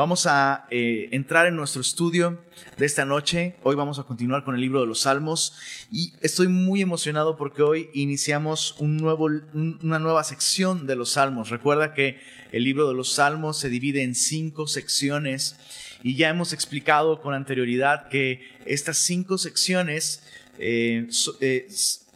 Vamos a eh, entrar en nuestro estudio de esta noche. Hoy vamos a continuar con el libro de los Salmos y estoy muy emocionado porque hoy iniciamos una nueva sección de los Salmos. Recuerda que el libro de los Salmos se divide en cinco secciones y ya hemos explicado con anterioridad que estas cinco secciones eh, eh,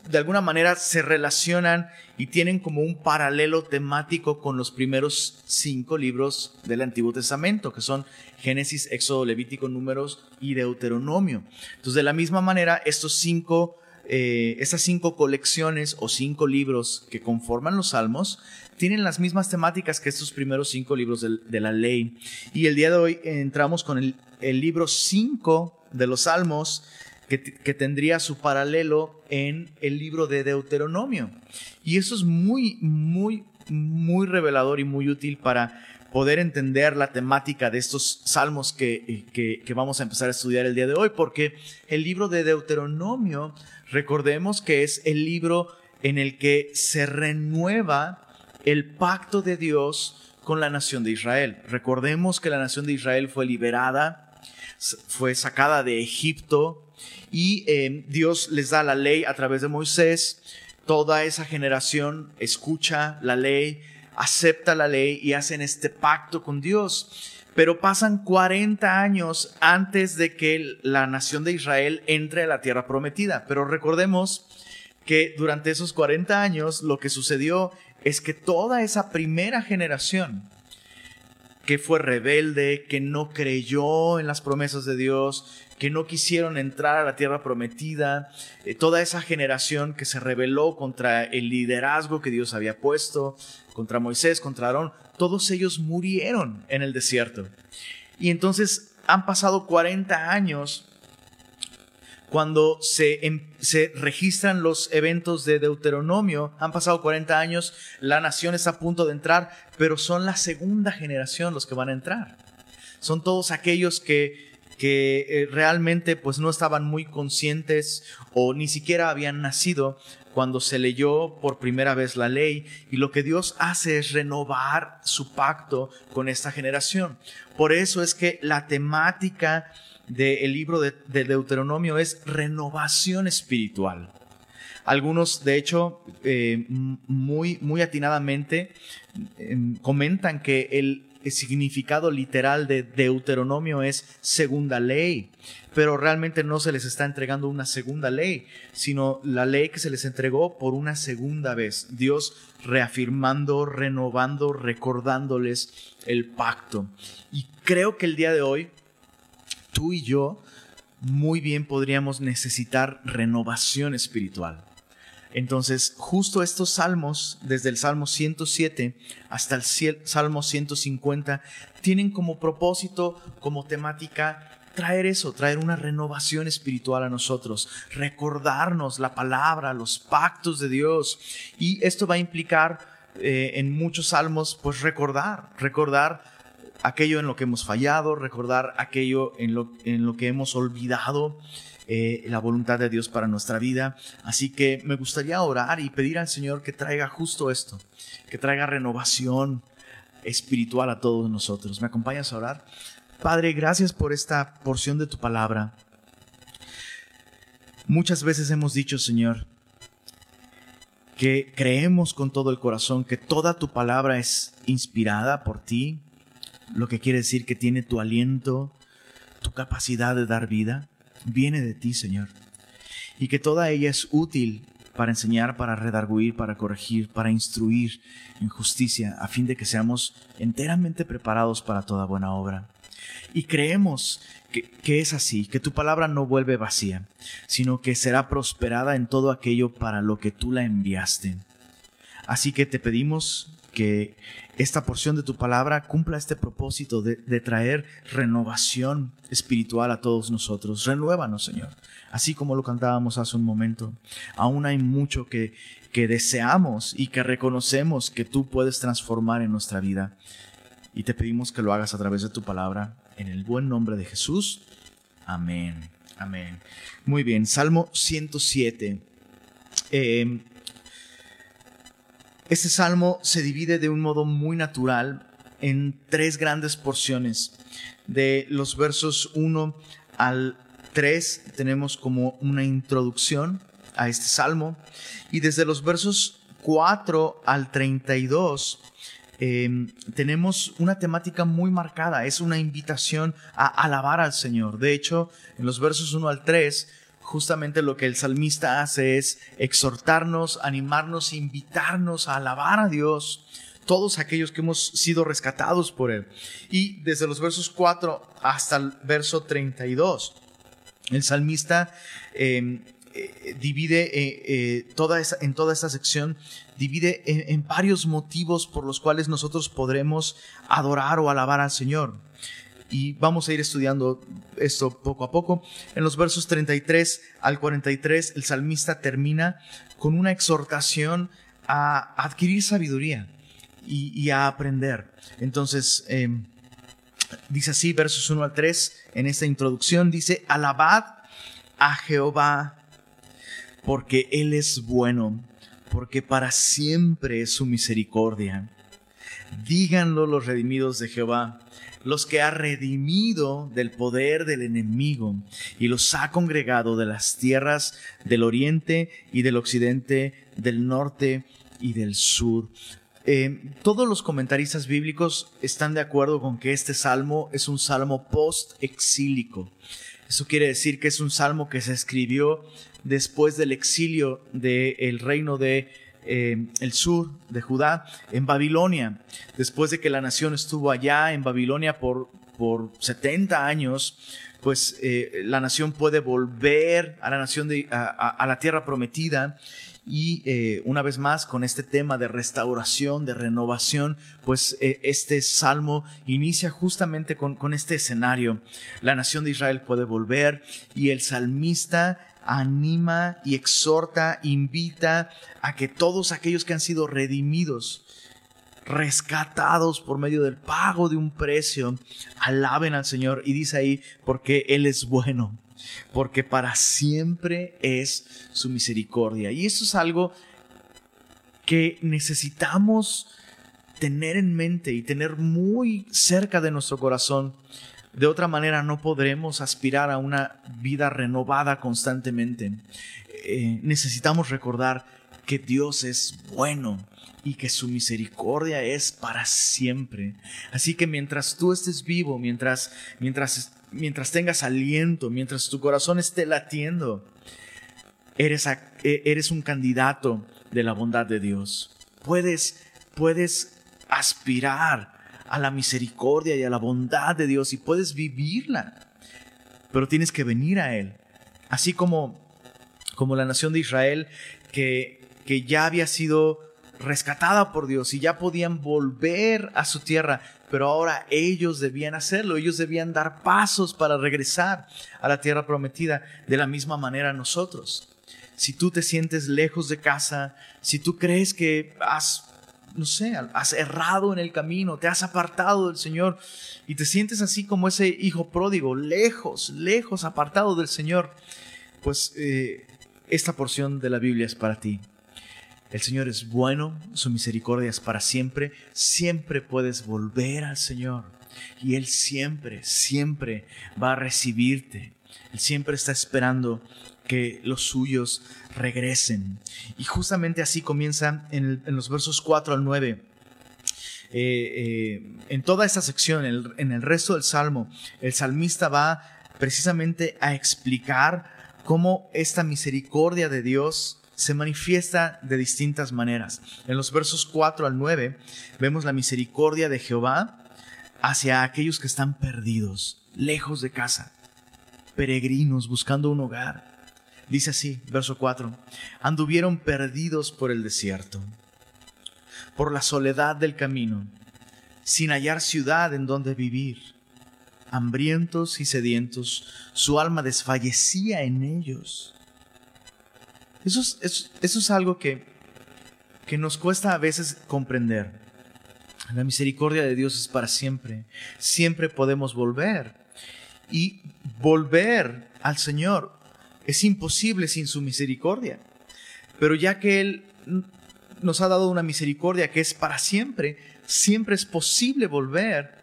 de alguna manera se relacionan y tienen como un paralelo temático con los primeros cinco libros del Antiguo Testamento, que son Génesis, Éxodo, Levítico, Números y Deuteronomio. Entonces, de la misma manera, estos cinco, eh, estas cinco colecciones o cinco libros que conforman los Salmos tienen las mismas temáticas que estos primeros cinco libros de, la ley. Y el día de hoy entramos con el, el libro 5 de los Salmos, que, tendría su paralelo en el libro de Deuteronomio. Y eso es muy, muy, muy revelador y muy útil para poder entender la temática de estos salmos que, que, vamos a empezar a estudiar el día de hoy, porque el libro de Deuteronomio, recordemos que es el libro en el que se renueva el pacto de Dios con la nación de Israel. Recordemos que la nación de Israel fue liberada, fue sacada de Egipto, y eh, Dios les da la ley a través de Moisés. Toda esa generación escucha la ley, acepta la ley y hacen este pacto con Dios. Pero pasan 40 años antes de que la nación de Israel entre a la tierra prometida. Pero recordemos que durante esos 40 años lo que sucedió es que toda esa primera generación que fue rebelde, que no creyó en las promesas de Dios, que no quisieron entrar a la tierra prometida, eh, toda esa generación que se rebeló contra el liderazgo que Dios había puesto, contra Moisés, contra Aarón, todos ellos murieron en el desierto. Y entonces han pasado 40 años cuando se, em, se, registran los eventos de Deuteronomio, han pasado 40 años, la nación está a punto de entrar, pero son la segunda generación los que van a entrar. Son todos aquellos que que eh, realmente pues no estaban muy conscientes o ni siquiera habían nacido cuando se leyó por primera vez la ley y lo que Dios hace es renovar su pacto con esta generación. Por eso es que la temática del libro de, Deuteronomio es renovación espiritual. Algunos, de hecho, eh, muy, muy atinadamente em, comentan que el el significado literal de Deuteronomio es segunda ley, pero realmente no se les está entregando una segunda ley, sino la ley que se les entregó por una segunda vez. Dios reafirmando, renovando, recordándoles el pacto. Y creo que el día de hoy, tú y yo, muy bien podríamos necesitar renovación espiritual. Entonces, justo estos salmos, desde el Salmo 107 hasta el Salmo 150, tienen como propósito, como temática, traer eso, traer una renovación espiritual a nosotros, recordarnos la palabra, los pactos de Dios. Y esto va a implicar eh, en muchos salmos, pues recordar, recordar aquello en lo que hemos fallado, recordar aquello en lo, en lo que hemos olvidado. Eh, la voluntad de Dios para nuestra vida. Así que me gustaría orar y pedir al Señor que traiga justo esto, que traiga renovación espiritual a todos nosotros. ¿Me acompañas a orar? Padre, gracias por esta porción de tu palabra. Muchas veces hemos dicho, Señor, que creemos con todo el corazón que toda tu palabra es inspirada por ti, lo que quiere decir que tiene tu aliento, tu capacidad de dar vida viene de ti, Señor, y que toda ella es útil para enseñar, para redarguir, para corregir, para instruir en justicia, a fin de que seamos enteramente preparados para toda buena obra. Y creemos que, que, es así, que tu palabra no vuelve vacía, sino que será prosperada en todo aquello para lo que tú la enviaste. Así que te pedimos que esta porción de tu palabra cumpla este propósito de, traer renovación espiritual a todos nosotros. Renuévanos, Señor. Así como lo cantábamos hace un momento. Aún hay mucho que, que deseamos y que reconocemos que tú puedes transformar en nuestra vida. Y te pedimos que lo hagas a través de tu palabra. En el buen nombre de Jesús. Amén. Amén. Muy bien. Salmo 107. Este salmo se divide de un modo muy natural en tres grandes porciones. De los versos 1 al 3 tenemos como una introducción a este salmo y desde los versos 4 al 32 em, tenemos una temática muy marcada, es una invitación a alabar al Señor. De hecho, en los versos 1 al 3 justamente lo que el salmista hace es exhortarnos, animarnos, invitarnos a alabar a Dios, todos aquellos que hemos sido rescatados por Él. Y desde los versos 4 hasta el verso 32, el salmista em, eh, divide eh, eh, toda esa, en toda esta sección, divide en varios motivos por los cuales nosotros podremos adorar o alabar al Señor y vamos a ir estudiando esto poco a poco. En los versos 33 al 43, el salmista termina con una exhortación a adquirir sabiduría y, a aprender. Entonces, em, dice así, versos 1 al 3, en esta introducción, dice, alabad a Jehová, porque Él es bueno, porque para siempre es su misericordia. Díganlo los redimidos de Jehová los que ha redimido del poder del enemigo y los ha congregado de las tierras del oriente y del occidente, del norte y del sur. Eh, todos los comentaristas bíblicos están de acuerdo con que este salmo es un salmo post-exílico. Eso quiere decir que es un salmo que se escribió después del exilio del reino de eh, el sur de Judá, en Babilonia. Después de que la nación estuvo allá en Babilonia por, por 70 años, pues eh, la nación puede volver a la nación de, a, la tierra prometida y eh, una vez más con este tema de restauración, de renovación, pues este salmo inicia justamente con, con este escenario. La nación de Israel puede volver y el salmista anima y exhorta, invita a que todos aquellos que han sido redimidos, rescatados por medio del pago de un precio, alaben al Señor. Y dice ahí, porque Él es bueno, porque para siempre es su misericordia. Y eso es algo que necesitamos tener en mente y tener muy cerca de nuestro corazón de otra manera no podremos aspirar a una vida renovada constantemente. Eh, necesitamos recordar que Dios es bueno y que su misericordia es para siempre. Así que mientras tú estés vivo, mientras, mientras, mientras tengas aliento, mientras tu corazón esté latiendo, eres, e, eres un candidato de la bondad de Dios. Puedes, puedes aspirar a la misericordia y a la bondad de Dios y puedes vivirla. Pero tienes que venir a Él. Así como, como la nación de Israel que, que ya había sido rescatada por Dios y ya podían volver a su tierra, pero ahora ellos debían hacerlo, ellos debían dar pasos para regresar a la tierra prometida de la misma manera nosotros. Si tú te sientes lejos de casa, si tú crees que has no sé, has errado en el camino, te has apartado del Señor y te sientes así como ese hijo pródigo, lejos, lejos, apartado del Señor, pues eh, esta porción de la Biblia es para ti. El Señor es bueno, su misericordia es para siempre, siempre puedes volver al Señor y Él siempre, siempre va a recibirte. Él siempre está esperando que los suyos regresen. Y justamente así comienza en, los versos 4 al 9. Eh, eh, en toda esta sección, en el, resto del salmo, el salmista va precisamente a explicar cómo esta misericordia de Dios se manifiesta de distintas maneras. En los versos 4 al 9 vemos la misericordia de Jehová hacia aquellos que están perdidos, lejos de casa, peregrinos buscando un hogar. Dice así, verso 4, anduvieron perdidos por el desierto, por la soledad del camino, sin hallar ciudad en donde vivir. Hambrientos y sedientos, su alma desfallecía en ellos. Eso es, eso, es algo que, que nos cuesta a veces comprender. La misericordia de Dios es para siempre. Siempre podemos volver. Y volver al Señor es imposible sin su misericordia. Pero ya que Él nos ha dado una misericordia que es para siempre, siempre es posible volver,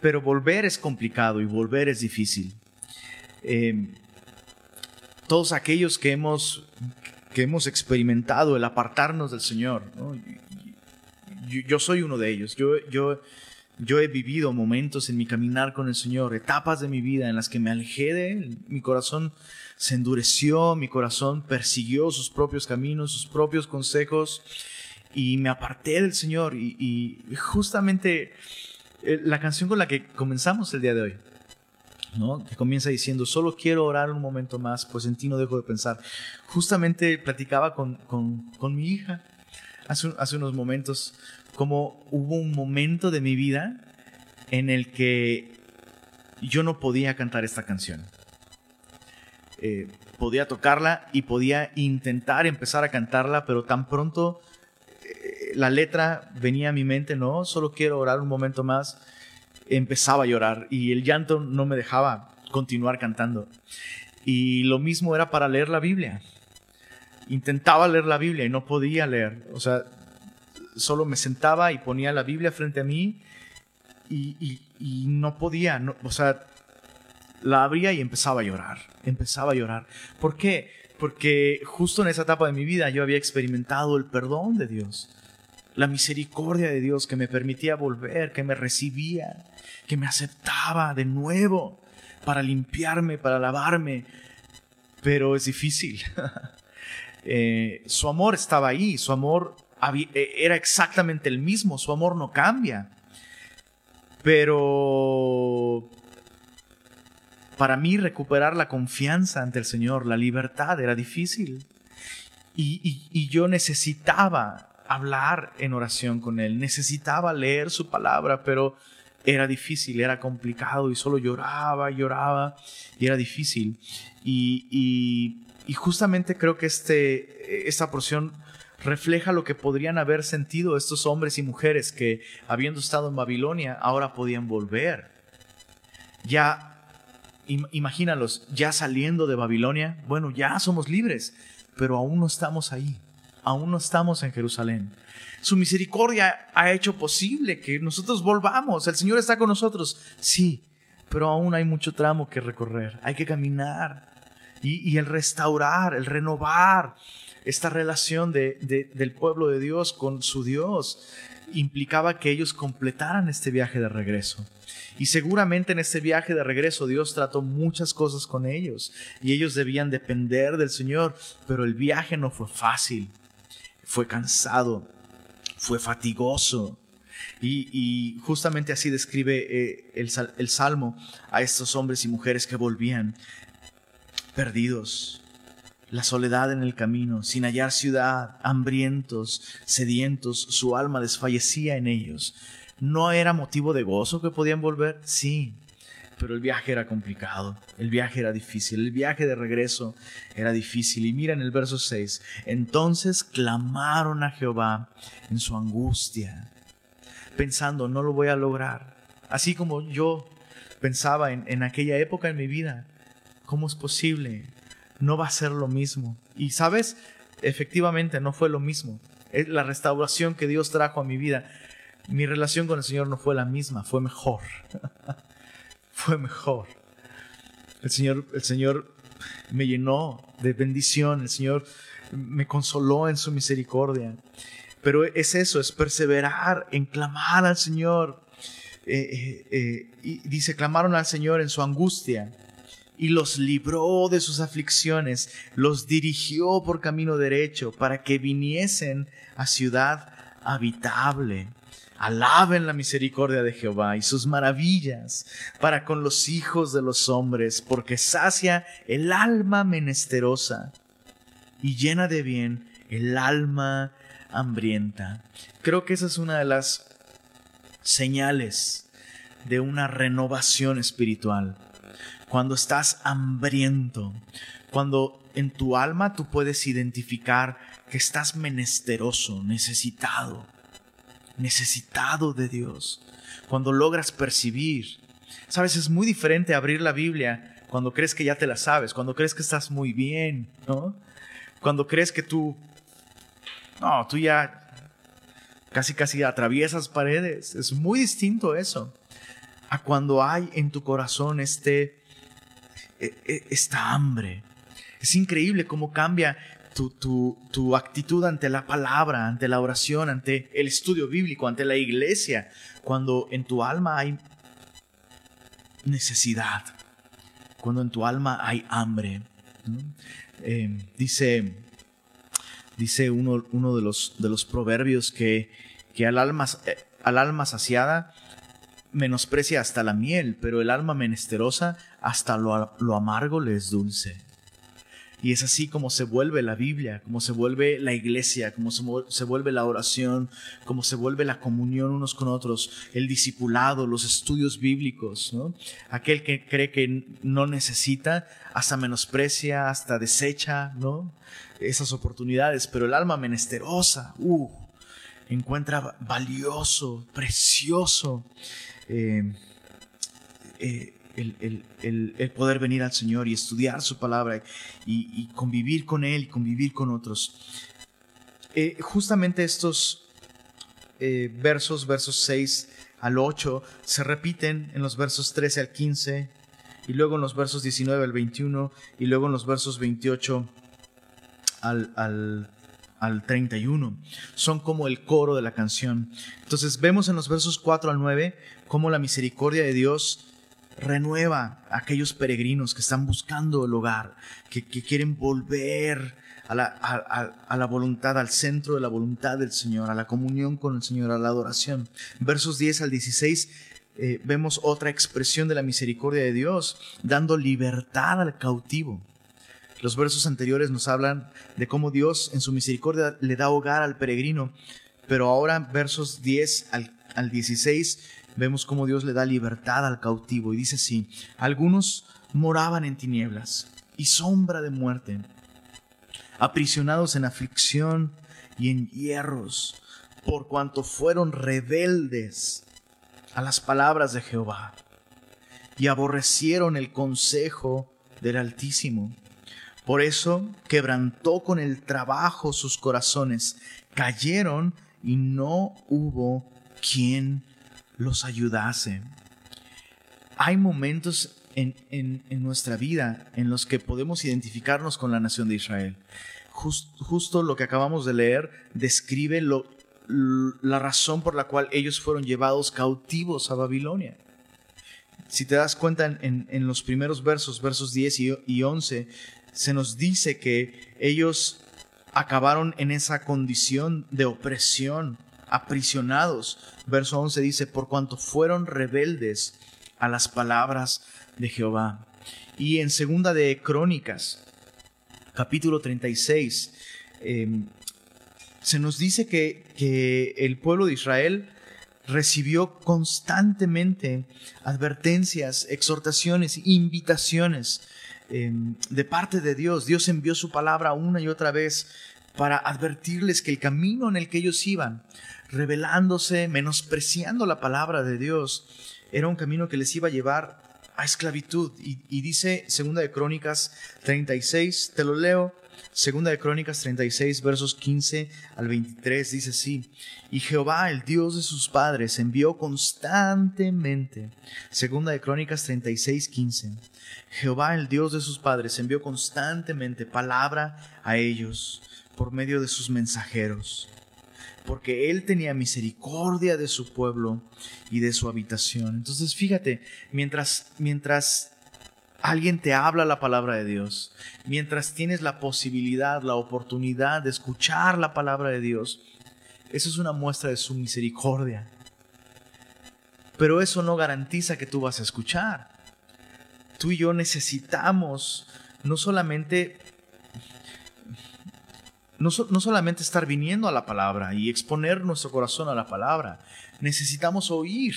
pero volver es complicado y volver es difícil. Em, todos aquellos que hemos, que hemos experimentado el apartarnos del Señor, yo, soy uno de ellos. Yo, yo, yo he vivido momentos en mi caminar con el Señor, etapas de mi vida en las que me alejé. Mi corazón se endureció, mi corazón persiguió sus propios caminos, sus propios consejos y me aparté del Señor. Y, justamente eh, la canción con la que comenzamos el día de hoy, ¿no? que comienza diciendo, solo quiero orar un momento más, pues en ti no dejo de pensar. Justamente platicaba con, con, mi hija hace unos momentos, como hubo un momento de mi vida en el que yo no podía cantar esta canción. Eh, podía tocarla y podía intentar empezar a cantarla, pero tan pronto eh, la letra venía a mi mente, no, solo quiero orar un momento más, empezaba a llorar y el llanto no me dejaba continuar cantando. Y lo mismo era para leer la Biblia. Intentaba leer la Biblia y no podía leer. O sea, solo me sentaba y ponía la Biblia frente a mí y, no podía. o sea, la abría y empezaba a llorar, empezaba a llorar. ¿Por qué? Porque justo en esa etapa de mi vida yo había experimentado el perdón de Dios, la misericordia de Dios que me permitía volver, que me recibía, que me aceptaba de nuevo para limpiarme, para lavarme. Pero es difícil. Eh, su amor estaba ahí, su amor era exactamente el mismo, su amor no cambia. Pero para mí recuperar la confianza ante el Señor, la libertad, era difícil. Y, yo necesitaba hablar en oración con Él, necesitaba leer su palabra, pero era difícil, era complicado y solo lloraba, lloraba y era difícil. Y, justamente creo que este, esta porción refleja lo que podrían haber sentido estos hombres y mujeres que, habiendo estado en Babilonia, ahora podían volver. Ya imagínalos, ya saliendo de Babilonia, bueno, ya somos libres, pero aún no estamos ahí, aún no estamos en Jerusalén. Su misericordia ha hecho posible que nosotros volvamos, el Señor está con nosotros, sí, pero aún hay mucho tramo que recorrer, hay que caminar y, el restaurar, el renovar esta relación del pueblo de Dios con su Dios implicaba que ellos completaran este viaje de regreso. Y seguramente en ese viaje de regreso Dios trató muchas cosas con ellos y ellos debían depender del Señor, pero el viaje no fue fácil, fue cansado, fue fatigoso. Y, justamente así describe eh, el Salmo a estos hombres y mujeres que volvían perdidos, la soledad en el camino, sin hallar ciudad, hambrientos, sedientos, su alma desfallecía en ellos. ¿No era motivo de gozo que podían volver? Sí, pero el viaje era complicado, el viaje era difícil, el viaje de regreso era difícil. Y mira en el verso 6, entonces clamaron a Jehová en su angustia, pensando, no lo voy a lograr. Así como yo pensaba en, en aquella época en mi vida, ¿cómo es posible? No va a ser lo mismo. Y sabes, efectivamente no fue lo mismo. La restauración que Dios trajo a mi vida mi relación con el Señor no fue la misma, fue mejor. fue mejor. El Señor, el Señor me llenó de bendición, el Señor me consoló en su misericordia. Pero es eso, es perseverar en clamar al Señor. Eh, eh, eh, y dice, clamaron al Señor en su angustia y los libró de sus aflicciones, los dirigió por camino derecho para que viniesen a ciudad habitable. Alaben la misericordia de Jehová y sus maravillas para con los hijos de los hombres, porque sacia el alma menesterosa y llena de bien el alma hambrienta. Creo que esa es una de las señales de una renovación espiritual. Cuando estás hambriento, cuando en tu alma tú puedes identificar que estás menesteroso, necesitado necesitado de Dios, cuando logras percibir. Sabes, es muy diferente abrir la Biblia cuando crees que ya te la sabes, cuando crees que estás muy bien, ¿no? Cuando crees que tú, no, tú ya, casi casi atraviesas paredes. Es muy distinto eso a cuando hay en tu corazón este, esta hambre. Es increíble cómo cambia tu, tu, tu, actitud ante la palabra, ante la oración, ante el estudio bíblico, ante la iglesia, cuando en tu alma hay necesidad, cuando en tu alma hay hambre. Eh, dice dice uno, uno de, los, de, los, proverbios que, que al, alma, al alma saciada menosprecia hasta la miel, pero el alma menesterosa hasta lo, lo amargo le es dulce. Y es así como se vuelve la Biblia, como se vuelve la iglesia, como se, vuelve la oración, como se vuelve la comunión unos con otros, el discipulado, los estudios bíblicos. ¿no? Aquel que cree que no necesita, hasta menosprecia, hasta desecha ¿no? esas oportunidades, pero el alma menesterosa, uh, encuentra valioso, precioso. Eh, eh, el, poder venir al Señor y estudiar su palabra y, convivir con Él y convivir con otros. Eh, justamente estos eh, versos, versos 6 al 8, se repiten en los versos 13 al 15 y luego en los versos 19 al 21 y luego en los versos 28 al, al, al 31. Son como el coro de la canción. Entonces vemos en los versos 4 al 9 cómo la misericordia de Dios renueva a aquellos peregrinos que están buscando el hogar, que, quieren volver a la, voluntad, al centro de la voluntad del Señor, a la comunión con el Señor, a la adoración. Versos 10 al 16 eh, vemos otra expresión de la misericordia de Dios, dando libertad al cautivo. Los versos anteriores nos hablan de cómo Dios en su misericordia le da hogar al peregrino, pero ahora versos 10 al, al 16 vemos cómo Dios le da libertad al cautivo y dice así, algunos moraban en tinieblas y sombra de muerte, aprisionados en aflicción y en hierros, por cuanto fueron rebeldes a las palabras de Jehová y aborrecieron el consejo del Altísimo. Por eso quebrantó con el trabajo sus corazones, cayeron y no hubo quien los ayudase. Hay momentos en, nuestra vida en los que podemos identificarnos con la nación de Israel. justo lo que acabamos de leer describe la razón por la cual ellos fueron llevados cautivos a Babilonia. Si te das cuenta en, los primeros versos, versos 10 y, y 11, se nos dice que ellos acabaron en esa condición de opresión, aprisionados. Verso 11 dice, por cuanto fueron rebeldes a las palabras de Jehová. Y en segunda de Crónicas, capítulo 36, em, se nos dice que, que el pueblo de Israel recibió constantemente advertencias, exhortaciones, invitaciones em, de parte de Dios. Dios envió su palabra una y otra vez para advertirles que el camino en el que ellos iban, rebelándose, menospreciando la palabra de Dios, era un camino que les iba a llevar a esclavitud. Y, dice Segunda de Crónicas 36, te lo leo, Segunda de Crónicas 36, versos 15 al 23, dice así, y Jehová, el Dios de sus padres, envió constantemente, Segunda de Crónicas 36, 15, Jehová, el Dios de sus padres, envió constantemente palabra a ellos por medio de sus mensajeros, porque Él tenía misericordia de su pueblo y de su habitación. Entonces fíjate, mientras, mientras alguien te habla la palabra de Dios, mientras tienes la posibilidad, la oportunidad de escuchar la palabra de Dios, eso es una muestra de su misericordia. Pero eso no garantiza que tú vas a escuchar. Tú y yo necesitamos no solamente no, solamente estar viniendo a la palabra y exponer nuestro corazón a la palabra, necesitamos oír.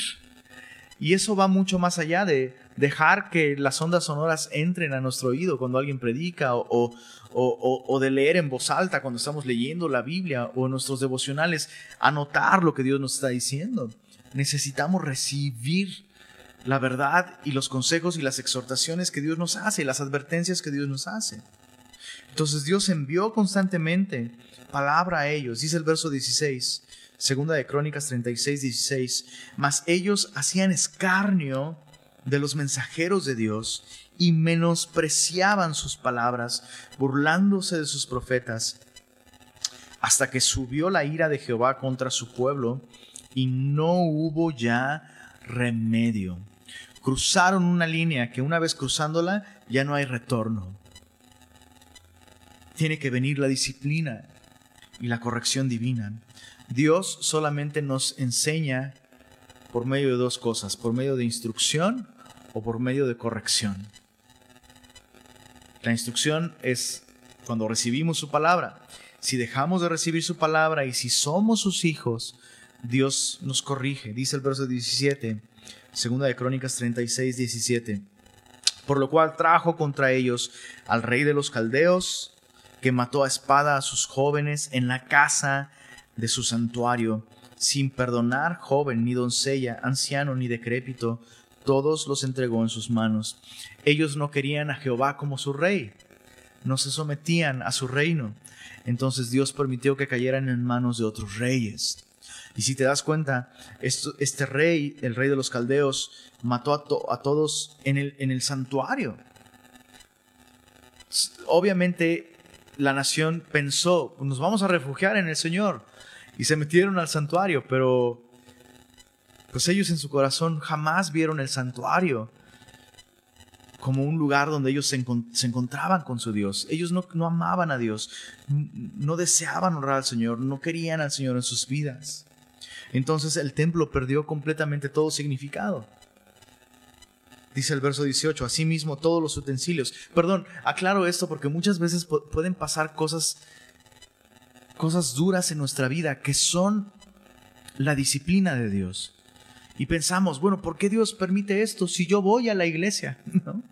Y eso va mucho más allá de dejar que las ondas sonoras entren a nuestro oído cuando alguien predica o, o, de leer en voz alta cuando estamos leyendo la Biblia o nuestros devocionales, anotar lo que Dios nos está diciendo. Necesitamos recibir la verdad y los consejos y las exhortaciones que Dios nos hace, las advertencias que Dios nos hace. Entonces Dios envió constantemente palabra a ellos. Dice el verso 16, segunda de Crónicas 36, 16. Mas ellos hacían escarnio de los mensajeros de Dios y menospreciaban sus palabras, burlándose de sus profetas, hasta que subió la ira de Jehová contra su pueblo y no hubo ya remedio. Cruzaron una línea que una vez cruzándola ya no hay retorno. Tiene que venir la disciplina y la corrección divina. Dios solamente nos enseña por medio de dos cosas, por medio de instrucción o por medio de corrección. La instrucción es cuando recibimos su palabra. Si dejamos de recibir su palabra y si somos sus hijos, Dios nos corrige. Dice el verso 17, segunda de Crónicas 36, 17. Por lo cual trajo contra ellos al rey de los caldeos, que mató a espada a sus jóvenes en la casa de su santuario, sin perdonar joven ni doncella, anciano ni decrépito, todos los entregó en sus manos. Ellos no querían a Jehová como su rey, no se sometían a su reino. Entonces Dios permitió que cayeran en manos de otros reyes. Y si te das cuenta, este rey, el rey de los caldeos, mató a, todos en el santuario. Obviamente la nación pensó, nos vamos a refugiar en el Señor. Y se metieron al santuario, pero pues ellos en su corazón jamás vieron el santuario como un lugar donde ellos se, encontraban con su Dios. Ellos no, no amaban a Dios, no deseaban honrar al Señor, no querían al Señor en sus vidas. Entonces el templo perdió completamente todo significado. Dice el verso 18, asimismo todos los utensilios. Perdón, aclaro esto porque muchas veces pueden pasar cosas cosas duras en nuestra vida que son la disciplina de Dios y pensamos, bueno, ¿por qué Dios permite esto si yo voy a la iglesia?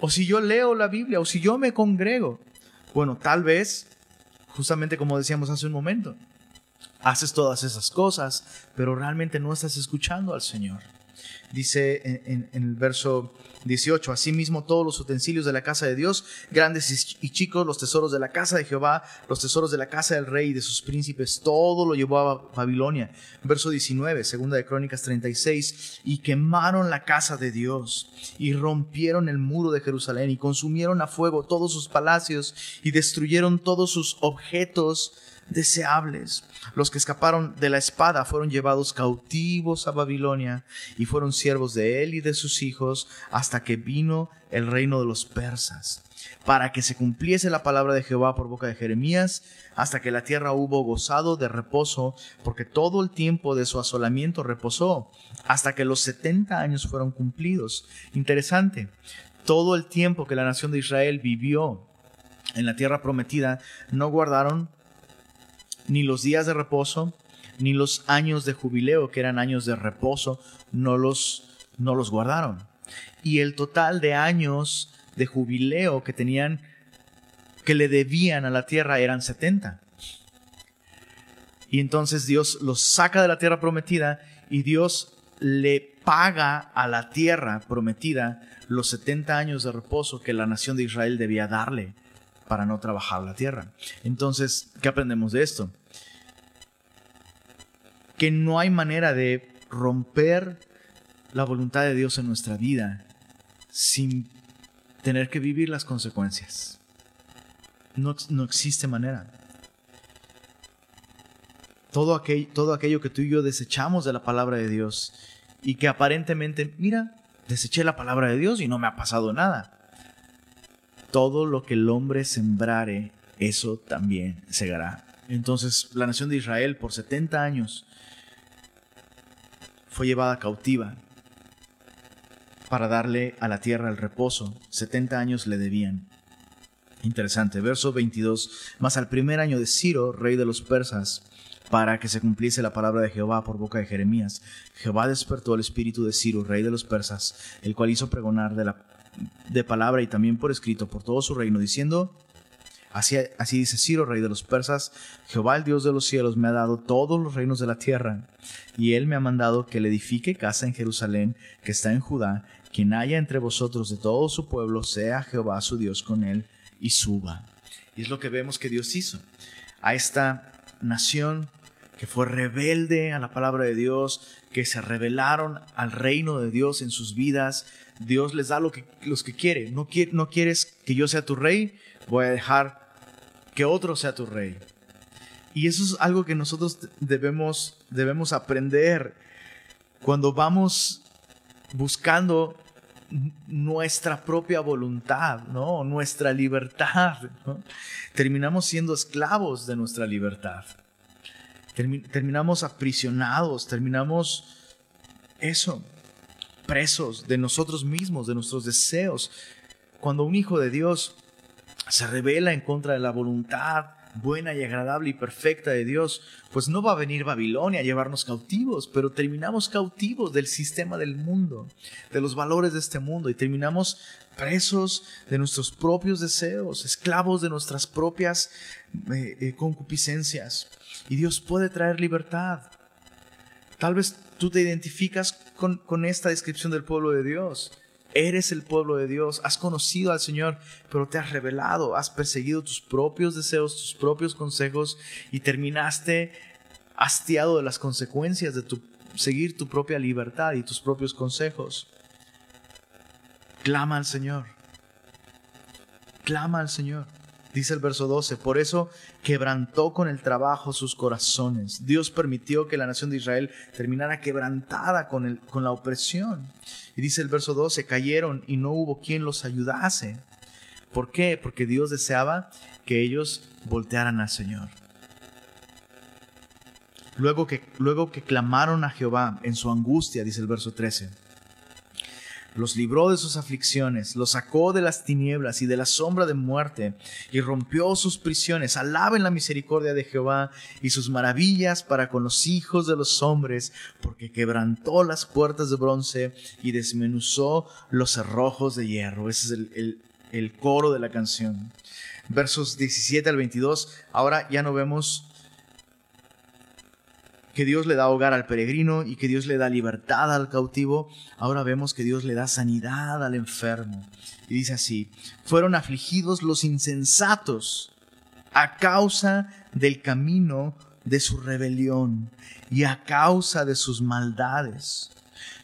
O si yo leo la Biblia, o si yo me congrego. Bueno, tal vez, justamente como decíamos hace un momento, haces todas esas cosas, pero realmente no estás escuchando al Señor. Dice en, el verso 18, asimismo todos los utensilios de la casa de Dios, grandes y chicos, los tesoros de la casa de Jehová, los tesoros de la casa del rey y de sus príncipes, todo lo llevó a Babilonia. Verso 19, segunda de Crónicas 36, y quemaron la casa de Dios y rompieron el muro de Jerusalén y consumieron a fuego todos sus palacios y destruyeron todos sus objetos deseables. Los que escaparon de la espada fueron llevados cautivos a Babilonia y fueron siervos de él y de sus hijos hasta que vino el reino de los persas, para que se cumpliese la palabra de Jehová por boca de Jeremías, hasta que la tierra hubo gozado de reposo, porque todo el tiempo de su asolamiento reposó, hasta que los setenta años fueron cumplidos. Interesante, todo el tiempo que la nación de Israel vivió en la tierra prometida, no guardaron ni los días de reposo, ni los años de jubileo, que eran años de reposo, no los, no los guardaron. Y el total de años de jubileo que tenían, que le debían a la tierra, eran 70. Y entonces Dios los saca de la tierra prometida y Dios le paga a la tierra prometida los 70 años de reposo que la nación de Israel debía darle para no trabajar la tierra. Entonces, ¿qué aprendemos de esto? Que no hay manera de romper la voluntad de Dios en nuestra vida sin tener que vivir las consecuencias. No, no existe manera. Todo aquello, todo aquello que tú y yo desechamos de la palabra de Dios y que aparentemente, mira, deseché la palabra de Dios y no me ha pasado nada todo lo que el hombre sembrare, eso también segará. Entonces la nación de Israel por 70 años fue llevada cautiva para darle a la tierra el reposo. 70 años le debían. Interesante. Verso 22. Mas al primer año de Ciro, rey de los persas, para que se cumpliese la palabra de Jehová por boca de Jeremías, Jehová despertó el espíritu de Ciro, rey de los persas, el cual hizo pregonar de la de palabra y también por escrito por todo su reino, diciendo, así, dice Ciro, rey de los persas, Jehová el Dios de los cielos me ha dado todos los reinos de la tierra, y él me ha mandado que le edifique casa en Jerusalén, que está en Judá, quien haya entre vosotros de todo su pueblo, sea Jehová su Dios con él, y suba. Y es lo que vemos que Dios hizo. A esta nación que fue rebelde a la palabra de Dios, que se rebelaron al reino de Dios en sus vidas. Dios les da lo que, los que quiere. No, no quieres que yo sea tu rey, voy a dejar que otro sea tu rey. Y eso es algo que nosotros debemos, debemos aprender cuando vamos buscando nuestra propia voluntad, ¿no? Nuestra libertad, Terminamos siendo esclavos de nuestra libertad. terminamos aprisionados, terminamos eso, presos de nosotros mismos, de nuestros deseos. Cuando un hijo de Dios se revela en contra de la voluntad buena y agradable y perfecta de Dios, pues no va a venir Babilonia a llevarnos cautivos, pero terminamos cautivos del sistema del mundo, de los valores de este mundo y terminamos presos de nuestros propios deseos, esclavos de nuestras propias eh, eh, concupiscencias. Y Dios puede traer libertad. Tal vez tú te identificas con, con esta descripción del pueblo de Dios. Eres el pueblo de Dios, has conocido al Señor, pero te has revelado, has perseguido tus propios deseos, tus propios consejos y terminaste hastiado de las consecuencias de tu, seguir tu propia libertad y tus propios consejos. Clama al Señor. Clama al Señor. Dice el verso 12, por eso quebrantó con el trabajo sus corazones. Dios permitió que la nación de Israel terminara quebrantada con, el, con la opresión. Y dice el verso 12, cayeron y no hubo quien los ayudase. ¿Por qué? Porque Dios deseaba que ellos voltearan al Señor. Luego que, luego que clamaron a Jehová en su angustia, dice el verso 13 los libró de sus aflicciones, los sacó de las tinieblas y de la sombra de muerte, y rompió sus prisiones. Alaben la misericordia de Jehová y sus maravillas para con los hijos de los hombres, porque quebrantó las puertas de bronce y desmenuzó los cerrojos de hierro. Ese es el, el coro de la canción. Versos 17 al 22. Ahora ya no vemos que Dios le da hogar al peregrino y que Dios le da libertad al cautivo, ahora vemos que Dios le da sanidad al enfermo. Y dice así, fueron afligidos los insensatos a causa del camino de su rebelión y a causa de sus maldades.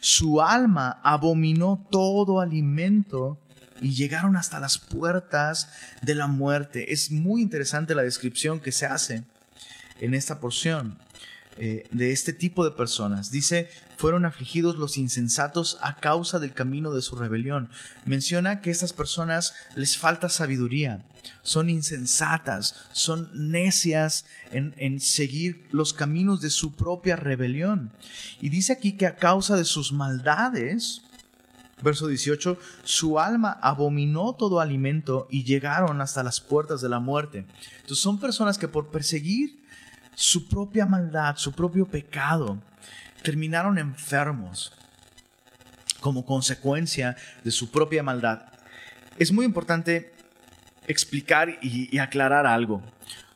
Su alma abominó todo alimento y llegaron hasta las puertas de la muerte. Es muy interesante la descripción que se hace en esta porción. Eh, de este tipo de personas. Dice, fueron afligidos los insensatos a causa del camino de su rebelión. Menciona que estas personas les falta sabiduría, son insensatas, son necias en, en seguir los caminos de su propia rebelión. Y dice aquí que a causa de sus maldades, Verso 18, su alma abominó todo alimento y llegaron hasta las puertas de la muerte. Entonces son personas que por perseguir su propia maldad, su propio pecado, terminaron enfermos como consecuencia de su propia maldad. Es muy importante explicar y, aclarar algo.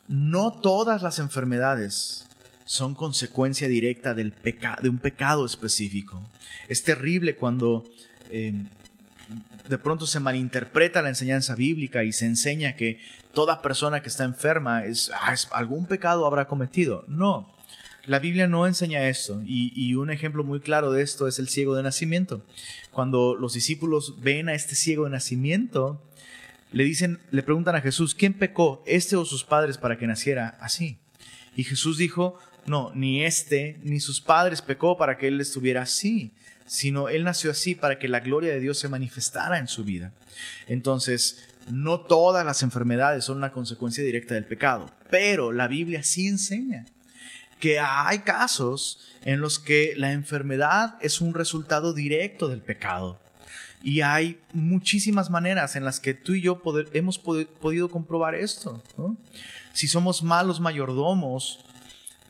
No todas las enfermedades son consecuencia directa del de un pecado específico. Es terrible cuando eh, de pronto se malinterpreta la enseñanza bíblica y se enseña que toda persona que está enferma es, ah, algún pecado habrá cometido. No, la Biblia no enseña esto y, y, un ejemplo muy claro de esto es el ciego de nacimiento. Cuando los discípulos ven a este ciego de nacimiento, le dicen, le preguntan a Jesús, ¿quién pecó, este o sus padres para que naciera así? Y Jesús dijo, no, ni este ni sus padres pecó para que él estuviera así, sino Él nació así para que la gloria de Dios se manifestara en su vida. Entonces, no todas las enfermedades son una consecuencia directa del pecado, pero la Biblia sí enseña que hay casos en los que la enfermedad es un resultado directo del pecado. Y hay muchísimas maneras en las que tú y yo hemos podido comprobar esto. Si somos malos mayordomos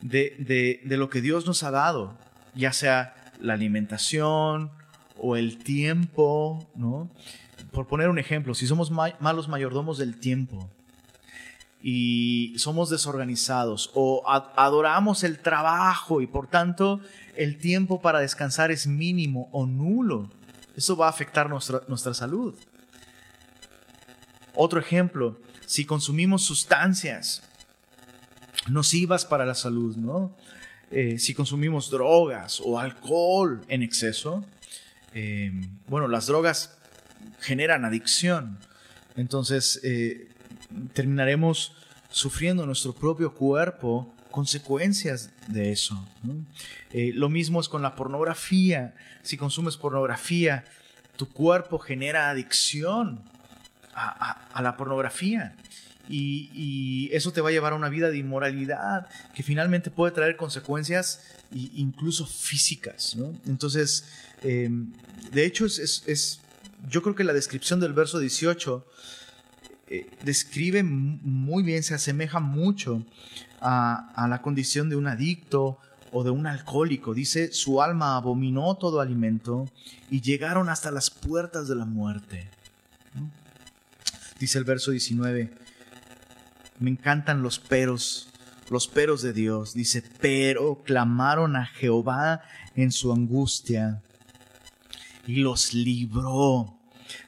de, de lo que Dios nos ha dado, ya sea la alimentación o el tiempo, ¿no? Por poner un ejemplo, si somos malos mayordomos del tiempo y somos desorganizados o adoramos el trabajo y por tanto el tiempo para descansar es mínimo o nulo, eso va a afectar nuestra, nuestra salud. Otro ejemplo, si consumimos sustancias nocivas para la salud, ¿no? Eh, si consumimos drogas o alcohol en exceso, eh, bueno, las drogas generan adicción. Entonces, eh, terminaremos sufriendo nuestro propio cuerpo consecuencias de eso. lo mismo es con la pornografía. Si consumes pornografía, tu cuerpo genera adicción a la pornografía y, eso te va a llevar a una vida de inmoralidad que finalmente puede traer consecuencias incluso físicas. Entonces, em, de hecho, es, yo creo que la descripción del verso 18 eh, describe muy bien, se asemeja mucho a, a la condición de un adicto o de un alcohólico. Dice, su alma abominó todo alimento y llegaron hasta las puertas de la muerte. Dice el verso 19, me encantan los peros, los peros de Dios. Dice, pero clamaron a Jehová en su angustia y los libró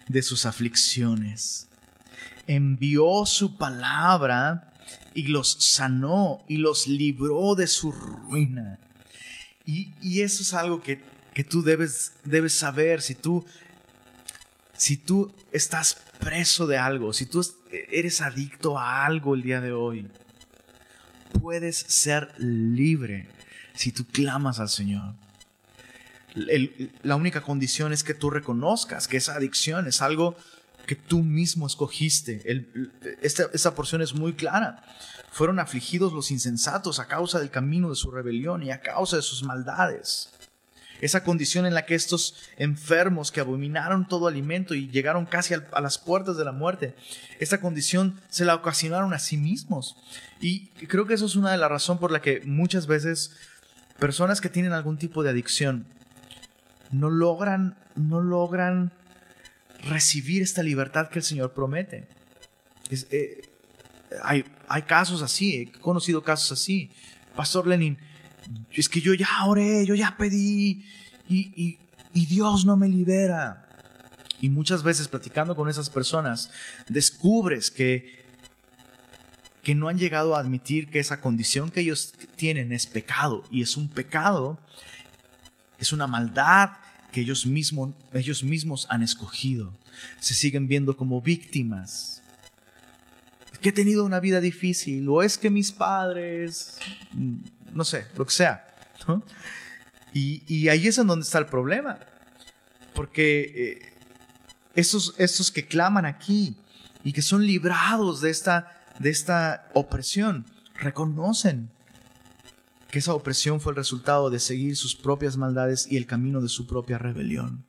de sus aflicciones. Envió su palabra y los sanó y los libró de su ruina. Y, eso es algo que, que tú debes, debes saber. Si tú, si tú estás preso de algo, si tú eres adicto a algo el día de hoy, puedes ser libre si tú clamas al Señor. la única condición es que tú reconozcas que esa adicción es algo que tú mismo escogiste. esta, porción es muy clara. Fueron afligidos los insensatos a causa del camino de su rebelión y a causa de sus maldades esa condición en la que estos enfermos que abominaron todo alimento y llegaron casi a las puertas de la muerte, esta condición se la ocasionaron a sí mismos. Y creo que eso es una de las razones por la que muchas veces personas que tienen algún tipo de adicción no logran, no logran recibir esta libertad que el Señor promete. Eh, hay, hay casos así, he conocido casos así. Pastor Lenin, es que yo ya oré, yo ya pedí y, Dios no me libera. Y muchas veces platicando con esas personas, descubres que, que no han llegado a admitir que esa condición que ellos tienen es pecado. Y es un pecado, es una maldad que ellos, mismos ellos mismos han escogido. Se siguen viendo como víctimas. Que he tenido una vida difícil, o es que mis padres, no sé, lo que sea. Y, ahí es en donde está el problema. Porque eh, esos, que claman aquí y que son librados de esta, de esta opresión, reconocen que esa opresión fue el resultado de seguir sus propias maldades y el camino de su propia rebelión.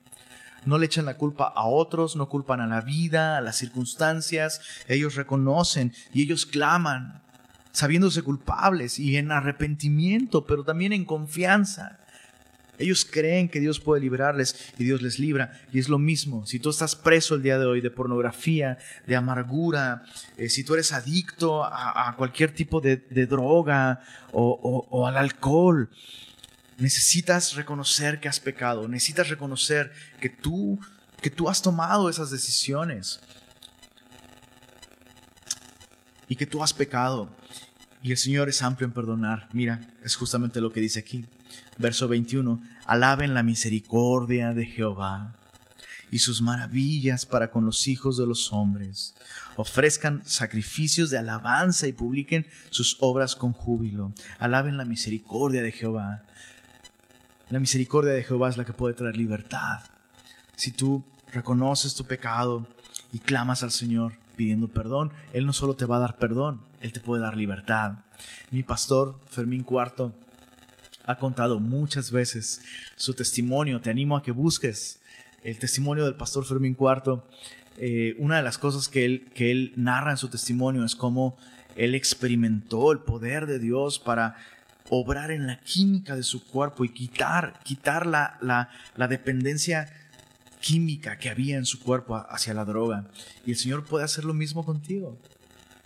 No le echan la culpa a otros, no culpan a la vida, a las circunstancias, ellos reconocen y ellos claman sabiéndose culpables y en arrepentimiento, pero también en confianza. Ellos creen que Dios puede librarles y Dios les libra. Y es lo mismo, si tú estás preso el día de hoy de pornografía, de amargura, eh, si tú eres adicto a, cualquier tipo de, droga o, o al alcohol, necesitas reconocer que has pecado, necesitas reconocer que tú, que tú has tomado esas decisiones y que tú has pecado. Y el Señor es amplio en perdonar. Mira, es justamente lo que dice aquí. Verso 21. Alaben la misericordia de Jehová y sus maravillas para con los hijos de los hombres. Ofrezcan sacrificios de alabanza y publiquen sus obras con júbilo. Alaben la misericordia de Jehová. La misericordia de Jehová es la que puede traer libertad. Si tú reconoces tu pecado y clamas al Señor, pidiendo perdón, Él no solo te va a dar perdón, Él te puede dar libertad. Mi pastor, Fermín Cuarto, ha contado muchas veces su testimonio. Te animo a que busques el testimonio del pastor Fermín Cuarto. Eh, una de las cosas que él, que él narra en su testimonio es cómo él experimentó el poder de Dios para obrar en la química de su cuerpo y quitar, quitar la, la, la dependencia química que había en su cuerpo hacia la droga. Y el Señor puede hacer lo mismo contigo.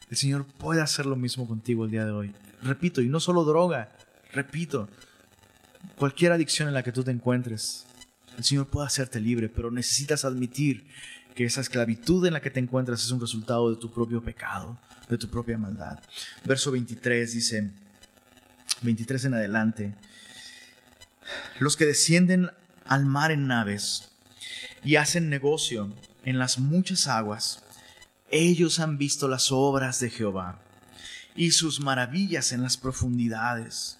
El Señor puede hacer lo mismo contigo el día de hoy. Repito, y no solo droga, repito, cualquier adicción en la que tú te encuentres, El Señor puede hacerte libre, pero necesitas admitir que esa esclavitud en la que te encuentras es un resultado de tu propio pecado, de tu propia maldad. Verso 23 dice, 23 en adelante, los que descienden al mar en naves y hacen negocio en las muchas aguas, ellos han visto las obras de Jehová y sus maravillas en las profundidades,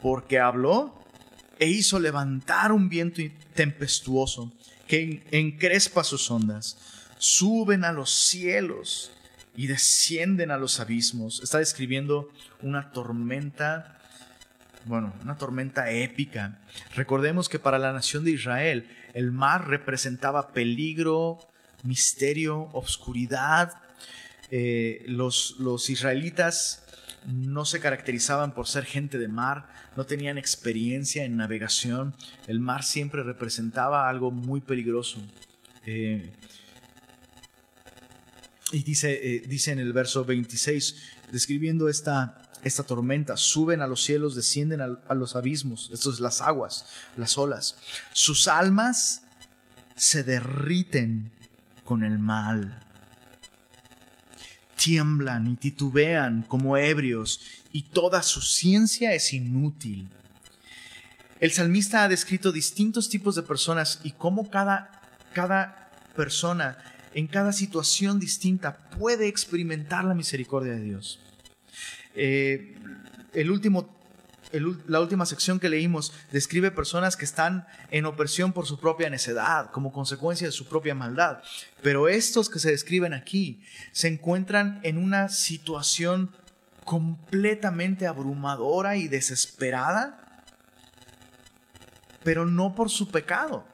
porque habló e hizo levantar un viento tempestuoso que encrespa sus ondas, suben a los cielos y descienden a los abismos. Está describiendo una tormenta, bueno, una tormenta épica. Recordemos que para la nación de Israel el mar representaba peligro, misterio, obscuridad. Eh, los, los israelitas no se caracterizaban por ser gente de mar, no tenían experiencia en navegación. El mar siempre representaba algo muy peligroso. Eh, y dice, eh, dice en el verso 26, describiendo esta, esta tormenta, suben a los cielos, descienden a, los abismos, esto es las aguas, las olas. Sus almas se derriten con el mal tiemblan y titubean como ebrios, y toda su ciencia es inútil. El salmista ha descrito distintos tipos de personas y cómo cada, cada persona en cada situación distinta puede experimentar la misericordia de Dios. Eh, el último la última sección que leímos describe personas que están en opresión por su propia necedad, como consecuencia de su propia maldad. Pero estos que se describen aquí se encuentran en una situación completamente abrumadora y desesperada, pero no por su pecado,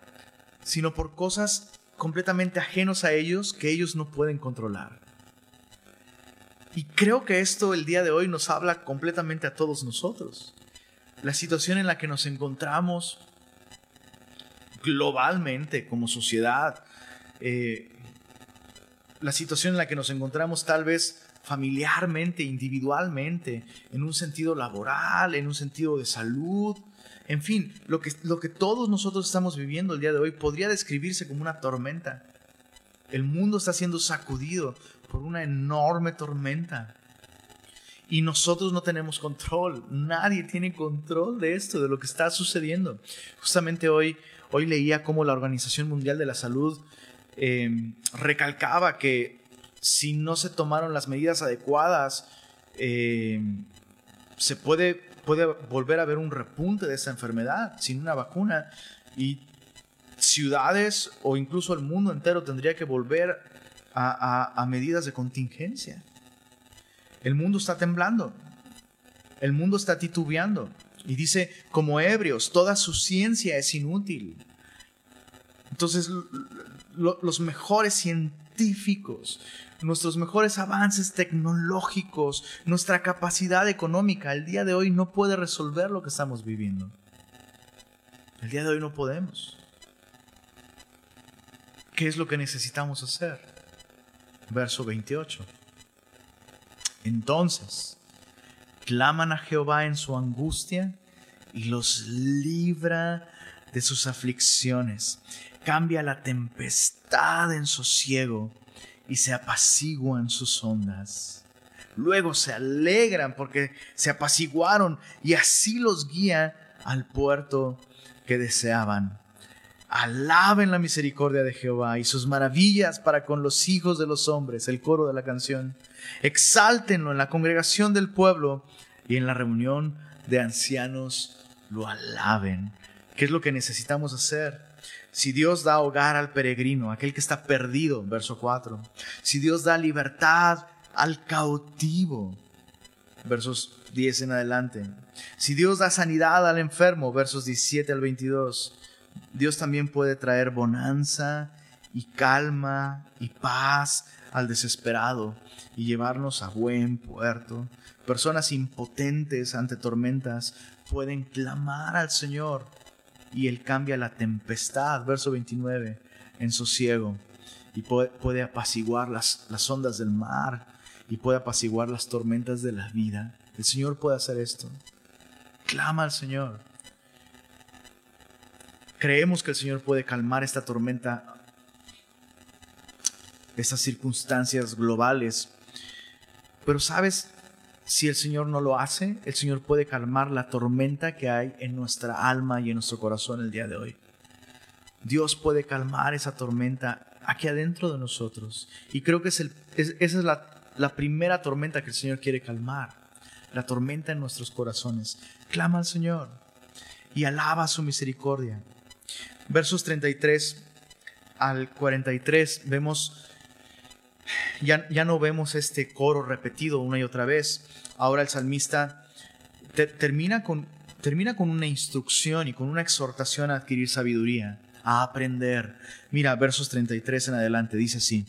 sino por cosas completamente ajenos a ellos que ellos no pueden controlar. Y creo que esto el día de hoy nos habla completamente a todos nosotros la situación en la que nos encontramos globalmente como sociedad, eh, la situación en la que nos encontramos tal vez familiarmente, individualmente, en un sentido laboral, en un sentido de salud, en fin, lo que, lo que todos nosotros estamos viviendo el día de hoy podría describirse como una tormenta. El mundo está siendo sacudido por una enorme tormenta. Y nosotros no tenemos control, nadie tiene control de esto, de lo que está sucediendo. Justamente hoy, hoy leía cómo la Organización Mundial de la Salud em, recalcaba que si no se tomaron las medidas adecuadas, em, se puede, puede volver a haber un repunte de esa enfermedad sin una vacuna y ciudades o incluso el mundo entero tendría que volver a medidas de contingencia. El mundo está temblando. El mundo está titubeando. Y dice, como ebrios, toda su ciencia es inútil. Entonces, los mejores científicos, nuestros mejores avances tecnológicos, nuestra capacidad económica, el día de hoy no puede resolver lo que estamos viviendo. El día de hoy no podemos. ¿Qué es lo que necesitamos hacer? Verso 28. Entonces, claman a Jehová en su angustia y los libra de sus aflicciones. Cambia la tempestad en sosiego y se apaciguan sus ondas. Luego se alegran porque se apaciguaron y así los guía al puerto que deseaban. Alaben la misericordia de Jehová y sus maravillas para con los hijos de los hombres, el coro de la canción. Exáltenlo en la congregación del pueblo y en la reunión de ancianos lo alaben. ¿Qué es lo que necesitamos hacer? Si Dios da hogar al peregrino, aquel que está perdido, verso 4. Si Dios da libertad al cautivo, versos 10 en adelante. Si Dios da sanidad al enfermo, versos 17 al 22. Dios también puede traer bonanza y calma y paz al desesperado y llevarnos a buen puerto. Personas impotentes ante tormentas pueden clamar al Señor y Él cambia la tempestad, verso 29, en sosiego y puede, apaciguar las, las ondas del mar y puede apaciguar las tormentas de la vida. El Señor puede hacer esto. Clama al Señor. Creemos que el Señor puede calmar esta tormenta, estas circunstancias globales. Pero sabes, si el Señor no lo hace, el Señor puede calmar la tormenta que hay en nuestra alma y en nuestro corazón el día de hoy. Dios puede calmar esa tormenta aquí adentro de nosotros. Y creo que es esa es la primera tormenta que el Señor quiere calmar. La tormenta en nuestros corazones. Clama al Señor y alaba su misericordia. Versos 33 al 43 vemos, ya, ya no vemos este coro repetido una y otra vez. Ahora el salmista termina, con, termina con una instrucción y con una exhortación a adquirir sabiduría a aprender. Mira, versos 33 en adelante, dice así,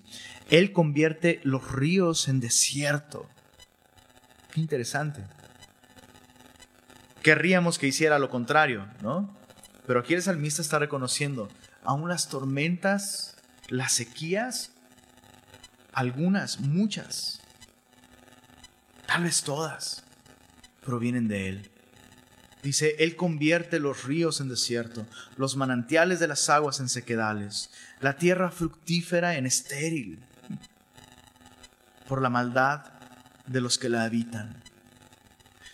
Él convierte los ríos en desierto. Qué interesante. Querríamos que hiciera lo contrario, ¿no? Pero aquí el salmista está reconociendo, aún las tormentas, las sequías, algunas, muchas, tal vez todas, provienen de Él. Dice, Él convierte los ríos en desierto, los manantiales de las aguas en sequedales, la tierra fructífera en estéril, por la maldad de los que la habitan.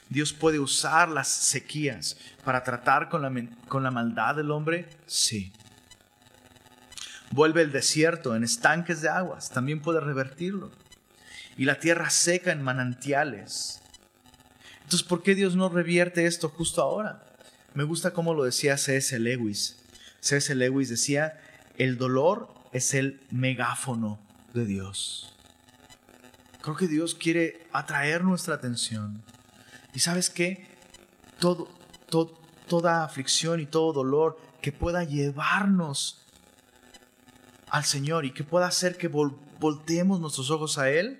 Dios puede usar las sequías para tratar con la, con la maldad del hombre, sí. Vuelve el desierto en estanques de aguas, también puede revertirlo. Y la tierra seca en manantiales, entonces, ¿por qué Dios no revierte esto justo ahora? Me gusta cómo lo decía C.S. Lewis. C.S. Lewis decía, el dolor es el megáfono de Dios. Creo que Dios quiere atraer nuestra atención. Y sabes qué? Todo, toda aflicción y todo dolor que pueda llevarnos al Señor y que pueda hacer que volteemos nuestros ojos a Él,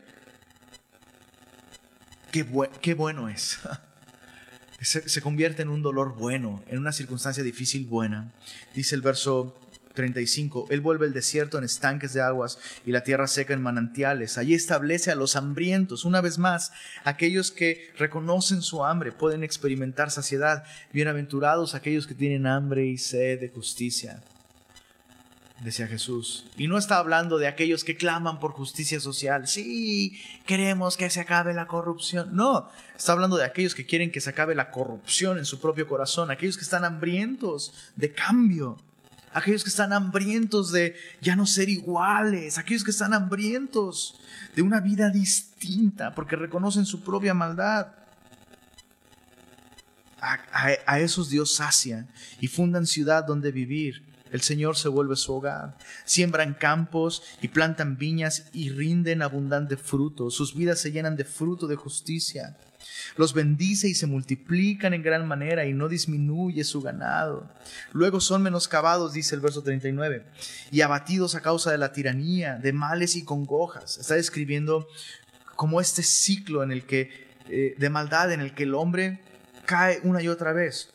qué, bueno es. Se, convierte en un dolor bueno, en una circunstancia difícil buena. Dice el verso 35, Él vuelve el desierto en estanques de aguas y la tierra seca en manantiales. Allí establece a los hambrientos. Una vez más, aquellos que reconocen su hambre pueden experimentar saciedad. Bienaventurados aquellos que tienen hambre y sed de justicia decía Jesús. Y no está hablando de aquellos que claman por justicia social. Sí, queremos que se acabe la corrupción. No, está hablando de aquellos que quieren que se acabe la corrupción en su propio corazón. Aquellos que están hambrientos de cambio. Aquellos que están hambrientos de ya no ser iguales. Aquellos que están hambrientos de una vida distinta porque reconocen su propia maldad. A, esos Dios sacia y fundan ciudad donde vivir el Señor se vuelve su hogar. Siembran campos y plantan viñas y rinden abundante fruto. Sus vidas se llenan de fruto de justicia. Los bendice y se multiplican en gran manera y no disminuye su ganado. Luego son menoscabados, dice el verso 39, y abatidos a causa de la tiranía, de males y congojas. Está describiendo como este ciclo en el que, eh, de maldad en el que el hombre cae una y otra vez.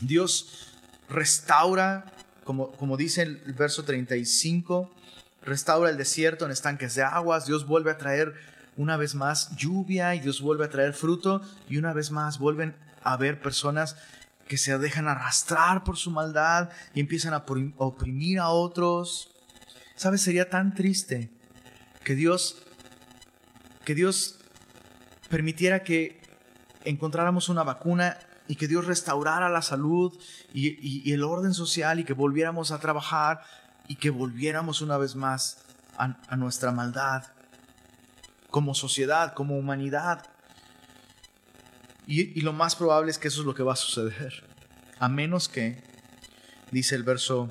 Dios restaura como, dice el verso 35, restaura el desierto en estanques de aguas, Dios vuelve a traer una vez más lluvia y Dios vuelve a traer fruto y una vez más vuelven a ver personas que se dejan arrastrar por su maldad y empiezan a oprimir a otros. ¿Sabes? Sería tan triste que Dios que Dios permitiera que encontráramos una vacuna y que Dios restaurara la salud y, el orden social y que volviéramos a trabajar y que volviéramos una vez más a, nuestra maldad como sociedad, como humanidad. Y, lo más probable es que eso es lo que va a suceder. A menos que, dice el verso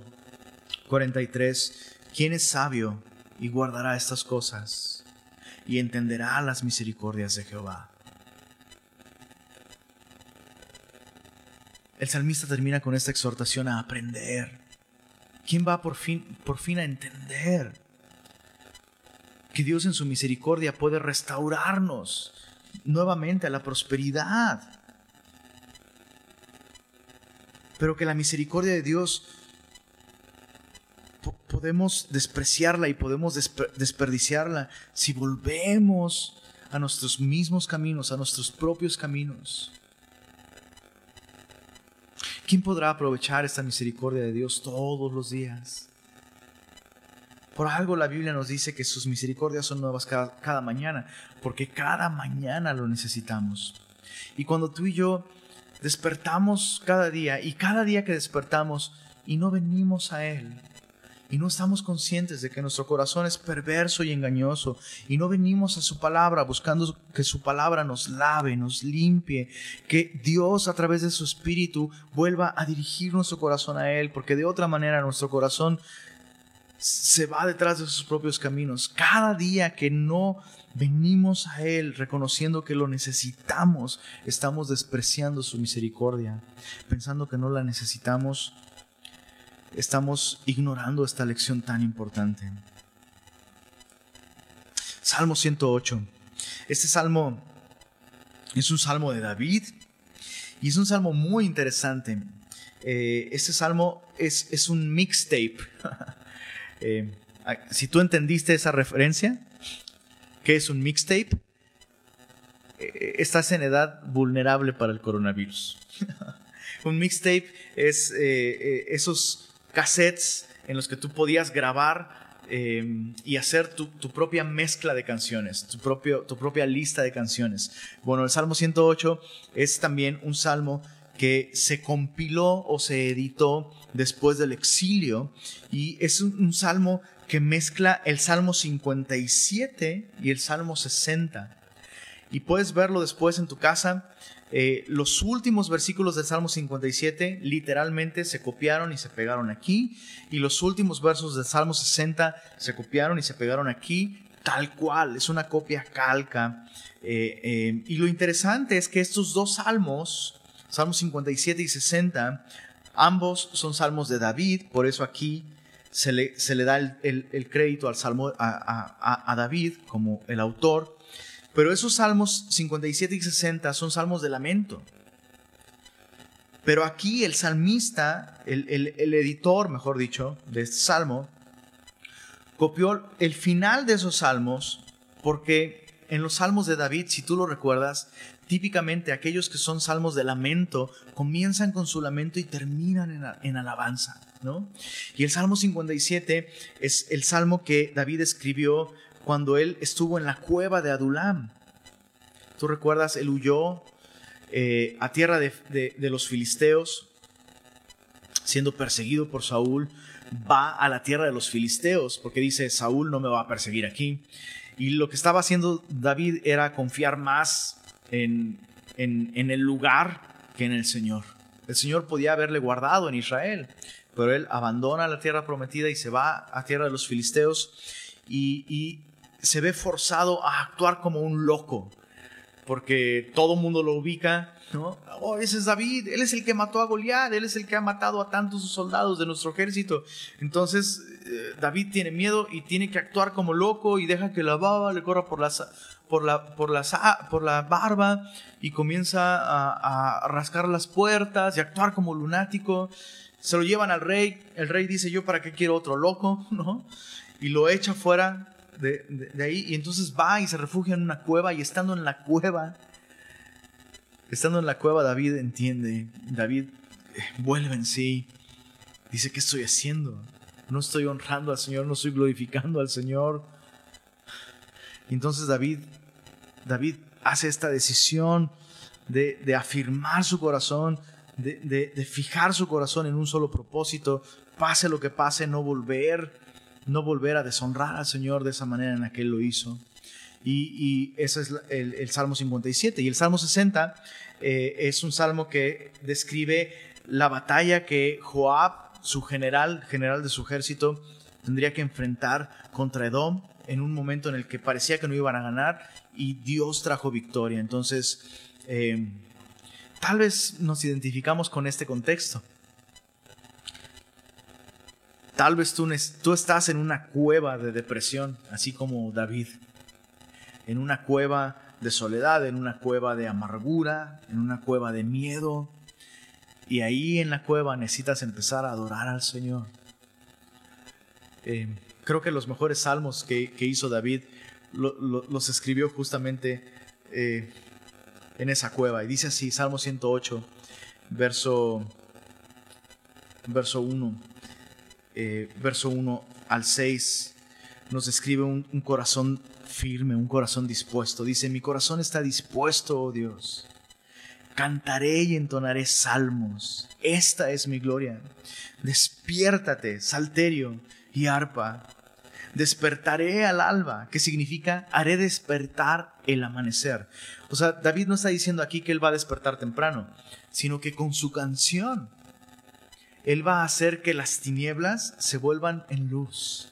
43, ¿quién es sabio y guardará estas cosas y entenderá las misericordias de Jehová? el salmista termina con esta exhortación a aprender. ¿Quién va por fin, por fin a entender que Dios en su misericordia puede restaurarnos nuevamente a la prosperidad? Pero que la misericordia de Dios podemos despreciarla y podemos desperdiciarla si volvemos a nuestros mismos caminos, a nuestros propios caminos. ¿Quién podrá aprovechar esta misericordia de Dios todos los días? Por algo la Biblia nos dice que sus misericordias son nuevas cada, cada, mañana, porque cada mañana lo necesitamos. Y cuando tú y yo despertamos cada día, y cada día que despertamos y no venimos a Él, y no estamos conscientes de que nuestro corazón es perverso y engañoso y no venimos a su palabra buscando que su palabra nos lave, nos limpie, que Dios a través de su espíritu vuelva a dirigir nuestro corazón a Él, porque de otra manera nuestro corazón se va detrás de sus propios caminos. Cada día que no venimos a Él reconociendo que lo necesitamos, estamos despreciando su misericordia, pensando que no la necesitamos estamos ignorando esta lección tan importante. Salmo 108. Este salmo es un salmo de David y es un salmo muy interesante. Eh, este salmo es, es un mixtape. Eh, si tú entendiste esa referencia, ¿qué es un mixtape? Eh, estás en edad vulnerable para el coronavirus. un mixtape es esos cassettes en los que tú podías grabar y hacer tu, propia mezcla de canciones, tu, tu propia lista de canciones. Bueno, el Salmo 108 es también un salmo que se compiló o se editó después del exilio y es un, salmo que mezcla el Salmo 57 y el Salmo 60. Y puedes verlo después en tu casa eh, los últimos versículos del Salmo 57 literalmente se copiaron y se pegaron aquí, y los últimos versos del Salmo 60 se copiaron y se pegaron aquí, tal cual, es una copia calca. Eh, eh, y lo interesante es que estos dos salmos, Salmos 57 y 60, ambos son salmos de David, por eso aquí se le, da el, crédito al salmo a David como el autor. Pero esos salmos 57 y 60 son salmos de lamento. Pero aquí el salmista, el, editor, mejor dicho, de este salmo, copió el final de esos salmos porque en los salmos de David, si tú lo recuerdas, típicamente aquellos que son salmos de lamento comienzan con su lamento y terminan en, alabanza, ¿no? Y el Salmo 57 es el salmo que David escribió cuando él estuvo en la cueva de Adulam. Tú recuerdas, él huyó eh, a tierra de, los filisteos, siendo perseguido por Saúl, va a la tierra de los filisteos, porque dice, Saúl no me va a perseguir aquí. Y lo que estaba haciendo David era confiar más en, en el lugar que en el Señor. El Señor podía haberle guardado en Israel, pero él abandona la tierra prometida y se va a tierra de los filisteos y, se ve forzado a actuar como un loco, porque todo el mundo lo ubica, ¿no? Oh, ese es David, él es el que mató a Goliat, él es el que ha matado a tantos soldados de nuestro ejército. Entonces, eh, David tiene miedo y tiene que actuar como loco y deja que la baba le corra por la, por la, por la, por la barba y comienza a, rascar las puertas y actuar como lunático. Se lo llevan al rey, el rey dice, yo para qué quiero otro loco, ¿no? Y lo echa fuera de, ahí y entonces va y se refugia en una cueva y estando en la cueva, estando en la cueva David entiende, David eh, vuelve en sí, dice, ¿qué estoy haciendo? No estoy honrando al Señor, no estoy glorificando al Señor. Y entonces David, David hace esta decisión de, afirmar su corazón, de, de, fijar su corazón en un solo propósito, pase lo que pase, no volver no volver a deshonrar al Señor de esa manera en la que Él lo hizo. Y, ese es el, Salmo 57. Y el Salmo 60 eh, es un salmo que describe la batalla que Joab, su general, general de su ejército, tendría que enfrentar contra Edom en un momento en el que parecía que no iban a ganar y Dios trajo victoria. Entonces, eh, tal vez nos identificamos con este contexto. Tal vez tú, estás en una cueva de depresión, así como David, en una cueva de soledad, en una cueva de amargura, en una cueva de miedo. Y ahí en la cueva necesitas empezar a adorar al Señor. Eh, creo que los mejores salmos que, hizo David los escribió justamente eh, en esa cueva. Y dice así, Salmo 108, verso verso 1, eh, verso 1 al 6, nos describe un, un corazón firme, un corazón dispuesto. Dice, mi corazón está dispuesto, oh Dios. Cantaré y entonaré salmos. Esta es mi gloria. Despiértate, salterio y arpa. Despertaré al alba, que significa haré despertar el amanecer. O sea, David no está diciendo aquí que él va a despertar temprano, sino que con su canción él va a hacer que las tinieblas se vuelvan en luz.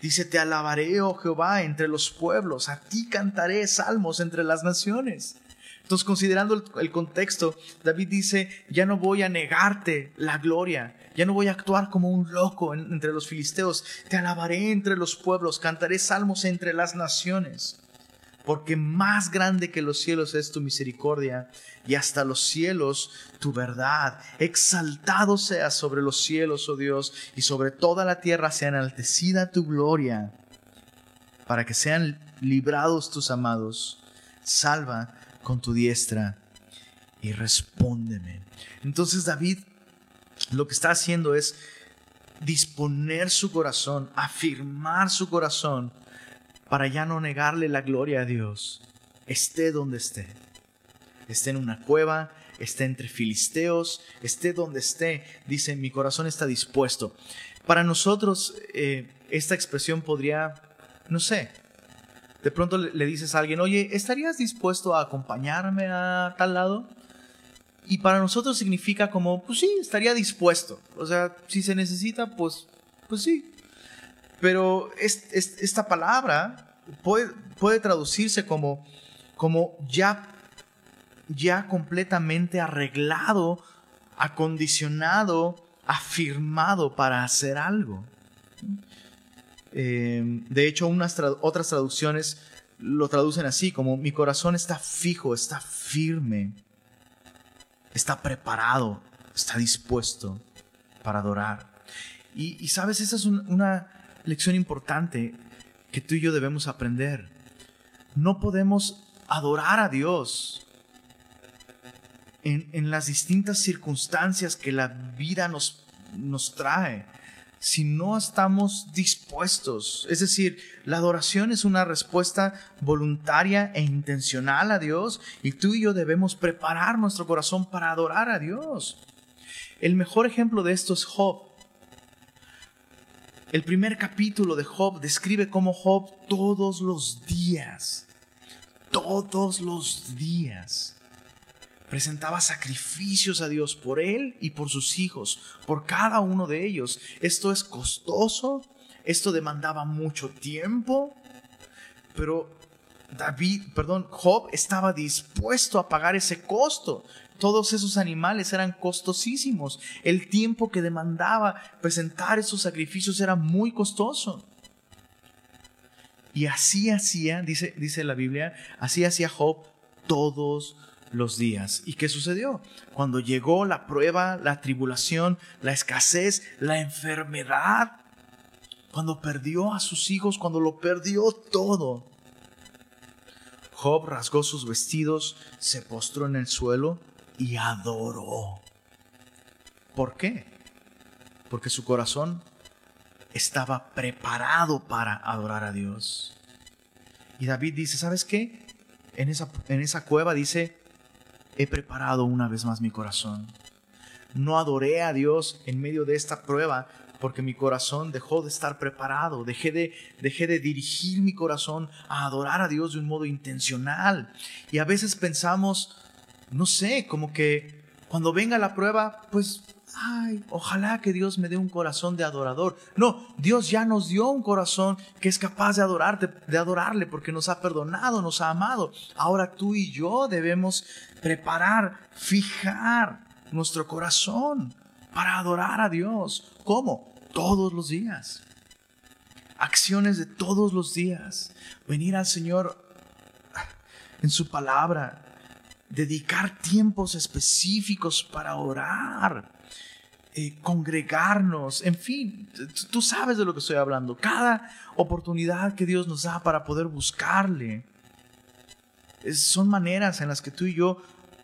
Dice, te alabaré, oh Jehová, entre los pueblos, a ti cantaré salmos entre las naciones. Entonces, considerando el, contexto, David dice, ya no voy a negarte la gloria, ya no voy a actuar como un loco entre los filisteos, te alabaré entre los pueblos, cantaré salmos entre las naciones, porque más grande que los cielos es tu misericordia y hasta los cielos tu verdad. Exaltado sea sobre los cielos, oh Dios, y sobre toda la tierra sea enaltecida tu gloria, para que sean librados tus amados. Salva con tu diestra y respóndeme. Entonces David lo que está haciendo es disponer su corazón, afirmar su corazón para ya no negarle la gloria a Dios, esté donde esté. Esté en una cueva, esté entre filisteos, esté donde esté. Dice, mi corazón está dispuesto. Para nosotros eh, esta expresión podría, no sé, de pronto le, dices a alguien, oye, ¿estarías dispuesto a acompañarme a tal lado? Y para nosotros significa como, pues sí, estaría dispuesto. O sea, si se necesita, pues, pues sí. Pero esta palabra puede, puede traducirse como, como ya, ya completamente arreglado, acondicionado, afirmado para hacer algo. Em, de hecho, unas otras traducciones lo traducen así, como mi corazón está fijo, está firme, está preparado, está dispuesto para adorar. Y, sabes, esa es una lección importante que tú y yo debemos aprender. No podemos adorar a Dios en, en las distintas circunstancias que la vida nos, nos trae si no estamos dispuestos. Es decir, la adoración es una respuesta voluntaria e intencional a Dios y tú y yo debemos preparar nuestro corazón para adorar a Dios. El mejor ejemplo de esto es Job. El primer capítulo de Job describe cómo Job todos los días, todos los días, presentaba sacrificios a Dios por él y por sus hijos, por cada uno de ellos. Esto es costoso, esto demandaba mucho tiempo, pero David, perdón, Job estaba dispuesto a pagar ese costo. Todos esos animales eran costosísimos. El tiempo que demandaba presentar esos sacrificios era muy costoso. Y así hacía, dice, dice la Biblia, así hacía Job todos los días. ¿Y qué sucedió? Cuando llegó la prueba, la tribulación, la escasez, la enfermedad, cuando perdió a sus hijos, cuando lo perdió todo, Job rasgó sus vestidos, se postró en el suelo y adoró. ¿Por qué? Porque su corazón estaba preparado para adorar a Dios. Y David dice, ¿sabes qué? En esa, en esa cueva dice, he preparado una vez más mi corazón. No adoré a Dios en medio de esta prueba porque mi corazón dejó de estar preparado, dejé de, dejé de dirigir mi corazón a adorar a Dios de un modo intencional. Y a veces pensamos, no sé, como que cuando venga la prueba, pues ay, ojalá que Dios me dé un corazón de adorador. No, Dios ya nos dio un corazón que es capaz de adorarte, de adorarle porque nos ha perdonado, nos ha amado. Ahora tú y yo debemos preparar, fijar nuestro corazón para adorar a Dios. ¿Cómo? Todos los días. Acciones de todos los días. Venir al Señor en su palabra. Dedicar tiempos específicos para orar eh, congregarnos, en fin, tú sabes de lo que estoy hablando. Cada oportunidad que Dios nos da para poder buscarle, son maneras en las que tú y yo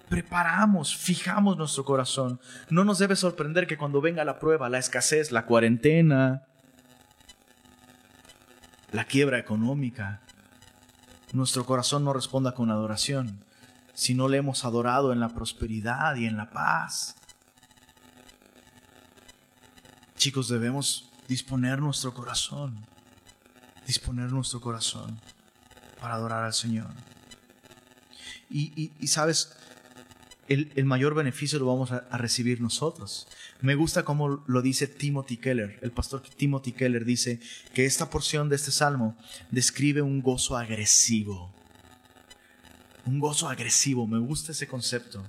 preparamos, fijamos nuestro corazón. No nos debe sorprender que cuando venga la prueba, la escasez, la cuarentena, la quiebra económica, nuestro corazón no responda con adoración, si no le hemos adorado en la prosperidad y en la paz. Chicos, debemos disponer nuestro corazón, disponer nuestro corazón para adorar al Señor. Y, sabes, el, mayor beneficio lo vamos a, a, recibir nosotros. Me gusta cómo lo dice Timothy Keller. El pastor Timothy Keller dice que esta porción de este salmo describe un gozo agresivo. Un gozo agresivo, me gusta ese concepto.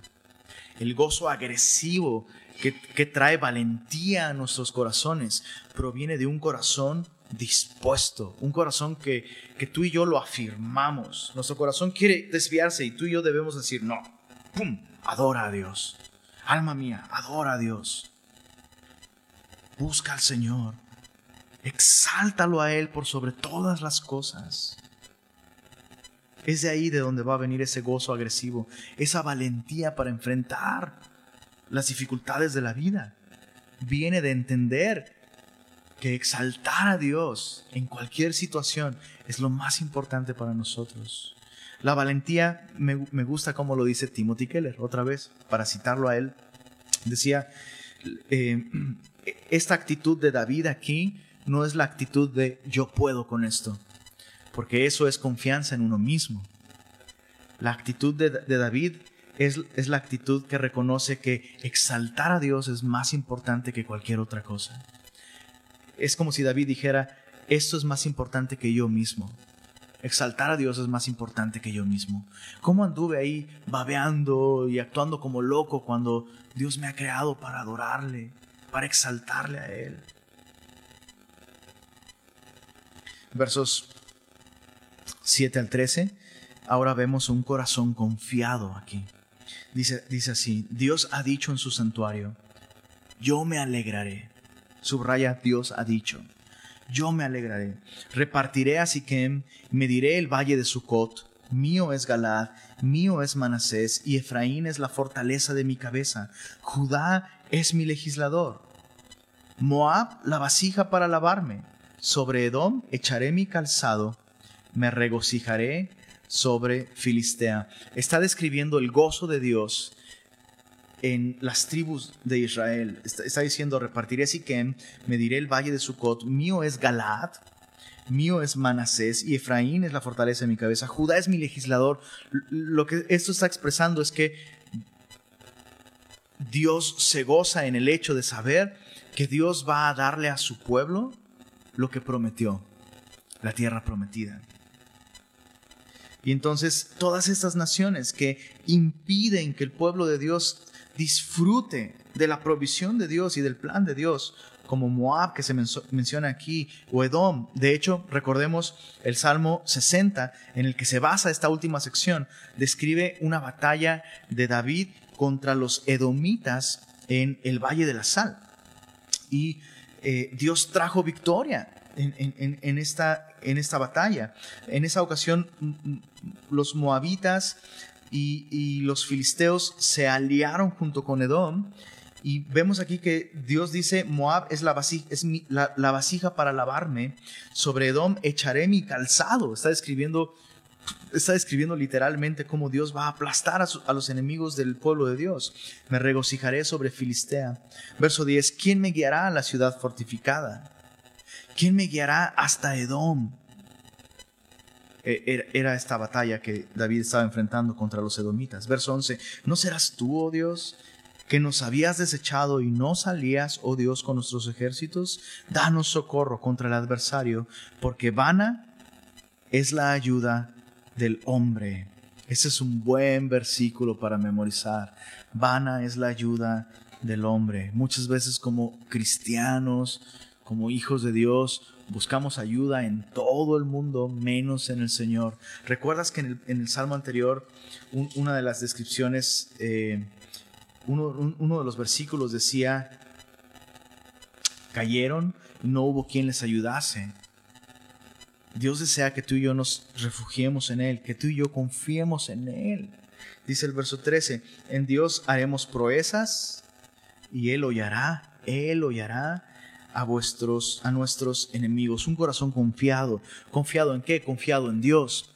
El gozo agresivo que, trae valentía a nuestros corazones proviene de un corazón dispuesto, un corazón que, que tú y yo lo afirmamos. Nuestro corazón quiere desviarse y tú y yo debemos decir, no, ¡pum! Adora a Dios. Alma mía, adora a Dios. Busca al Señor. Exáltalo a Él por sobre todas las cosas. Es de ahí de donde va a venir ese gozo agresivo, esa valentía para enfrentar las dificultades de la vida. Viene de entender que exaltar a Dios en cualquier situación es lo más importante para nosotros. La valentía, me, gusta como lo dice Timothy Keller, otra vez, para citarlo a él. Decía, eh, esta actitud de David aquí no es la actitud de yo puedo con esto, porque eso es confianza en uno mismo. La actitud de, David es, la actitud que reconoce que exaltar a Dios es más importante que cualquier otra cosa. Es como si David dijera, esto es más importante que yo mismo. Exaltar a Dios es más importante que yo mismo. ¿Cómo anduve ahí babeando y actuando como loco cuando Dios me ha creado para adorarle, para exaltarle a Él? Versos 7 al 13. Ahora vemos un corazón confiado aquí. Dice, dice así, Dios ha dicho en su santuario, yo me alegraré. Subraya, Dios ha dicho, yo me alegraré. Repartiré a Siquem, mediré el valle de Sucot. Mío es Galad, mío es Manasés, y Efraín es la fortaleza de mi cabeza. Judá es mi legislador. Moab la vasija para lavarme. Sobre Edom echaré mi calzado. Me regocijaré sobre Filistea. Está describiendo el gozo de Dios en las tribus de Israel. Está, diciendo, repartiré Siquem, diré el valle de Sucot, mío es Galaad, mío es Manasés y Efraín es la fortaleza de mi cabeza, Judá es mi legislador. Lo que esto está expresando es que Dios se goza en el hecho de saber que Dios va a darle a su pueblo lo que prometió, la tierra prometida. Y entonces todas estas naciones que impiden que el pueblo de Dios disfrute de la provisión de Dios y del plan de Dios, como Moab que se menciona aquí, o Edom. De hecho, recordemos el Salmo 60, en el que se basa esta última sección, describe una batalla de David contra los edomitas en el Valle de la Sal. Y eh, Dios trajo victoria en, esta, en esta batalla. En esa ocasión los moabitas y, los filisteos se aliaron junto con Edom. Y vemos aquí que Dios dice, Moab es, la vasija, es la, vasija para lavarme, sobre Edom echaré mi calzado. Está describiendo, está describiendo literalmente cómo Dios va a aplastar a, a, los enemigos del pueblo de Dios. Me regocijaré sobre Filistea. Verso 10, ¿quién me guiará a la ciudad fortificada? ¿Quién me guiará hasta Edom? E, era esta batalla que David estaba enfrentando contra los edomitas. Verso 11, ¿no serás tú, oh Dios, que nos habías desechado y no salías, oh Dios, con nuestros ejércitos? Danos socorro contra el adversario, porque vana es la ayuda del hombre. Ese es un buen versículo para memorizar. Vana es la ayuda del hombre. Muchas veces como cristianos, como hijos de Dios, buscamos ayuda en todo el mundo, menos en el Señor. ¿Recuerdas que en el, salmo anterior, una de las descripciones, eh, uno, uno de los versículos decía, cayeron no hubo quien les ayudase? Dios desea que tú y yo nos refugiemos en Él, que tú y yo confiemos en Él. Dice el verso 13, en Dios haremos proezas y Él hollará, Él hollará a vuestros, a nuestros enemigos. Un corazón confiado. ¿Confiado en qué? Confiado en Dios.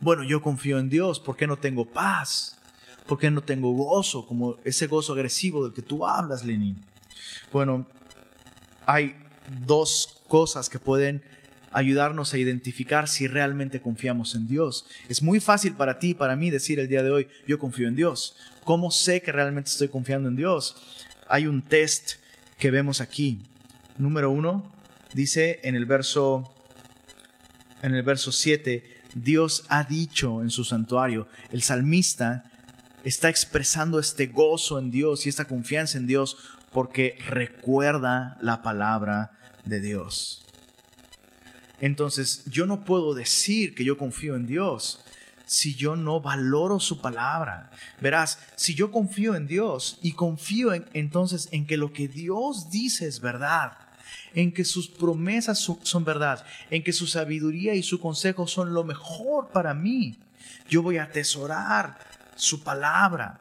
Bueno, yo confío en Dios. ¿Por qué no tengo paz? ¿Por qué no tengo gozo? Como ese gozo agresivo del que tú hablas, Lenin. Bueno, hay dos cosas que pueden ayudarnos a identificar si realmente confiamos en Dios. Es muy fácil para ti para mí decir el día de hoy, yo confío en Dios. ¿Cómo sé que realmente estoy confiando en Dios? Hay un test que vemos aquí. Número uno, dice en el verso, en el verso 7, Dios ha dicho en su santuario, el salmista está expresando este gozo en Dios y esta confianza en Dios porque recuerda la palabra de Dios. Entonces, yo no puedo decir que yo confío en Dios si yo no valoro su palabra. Verás, si yo confío en Dios y confío entonces en que lo que Dios dice es verdad, en que sus promesas son, verdad, en que su sabiduría y su consejo son lo mejor para mí, yo voy a atesorar su palabra.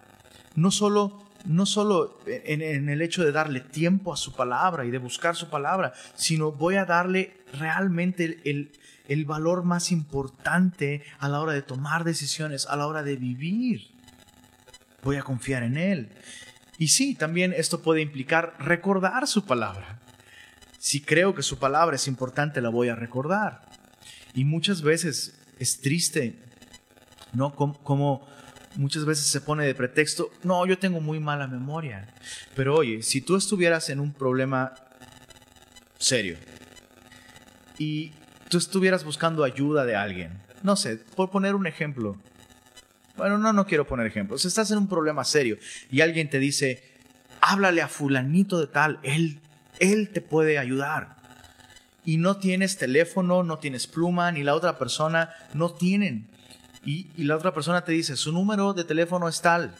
No solo no solo en, el hecho de darle tiempo a su palabra y de buscar su palabra, sino voy a darle realmente el, el valor más importante a la hora de tomar decisiones, a la hora de vivir. Voy a confiar en Él. Y sí, también esto puede implicar recordar su palabra. Si creo que su palabra es importante, la voy a recordar. Y muchas veces es triste, ¿no? Como, muchas veces se pone de pretexto, no, yo tengo muy mala memoria. Pero oye, si tú estuvieras en un problema serio y tú estuvieras buscando ayuda de alguien, no sé, por poner un ejemplo, bueno, no, no quiero poner ejemplos, estás en un problema serio y alguien te dice, háblale a fulanito de tal, él, él te puede ayudar. Y no tienes teléfono, no tienes pluma, ni la otra persona no tienen y, la otra persona te dice, su número de teléfono es tal.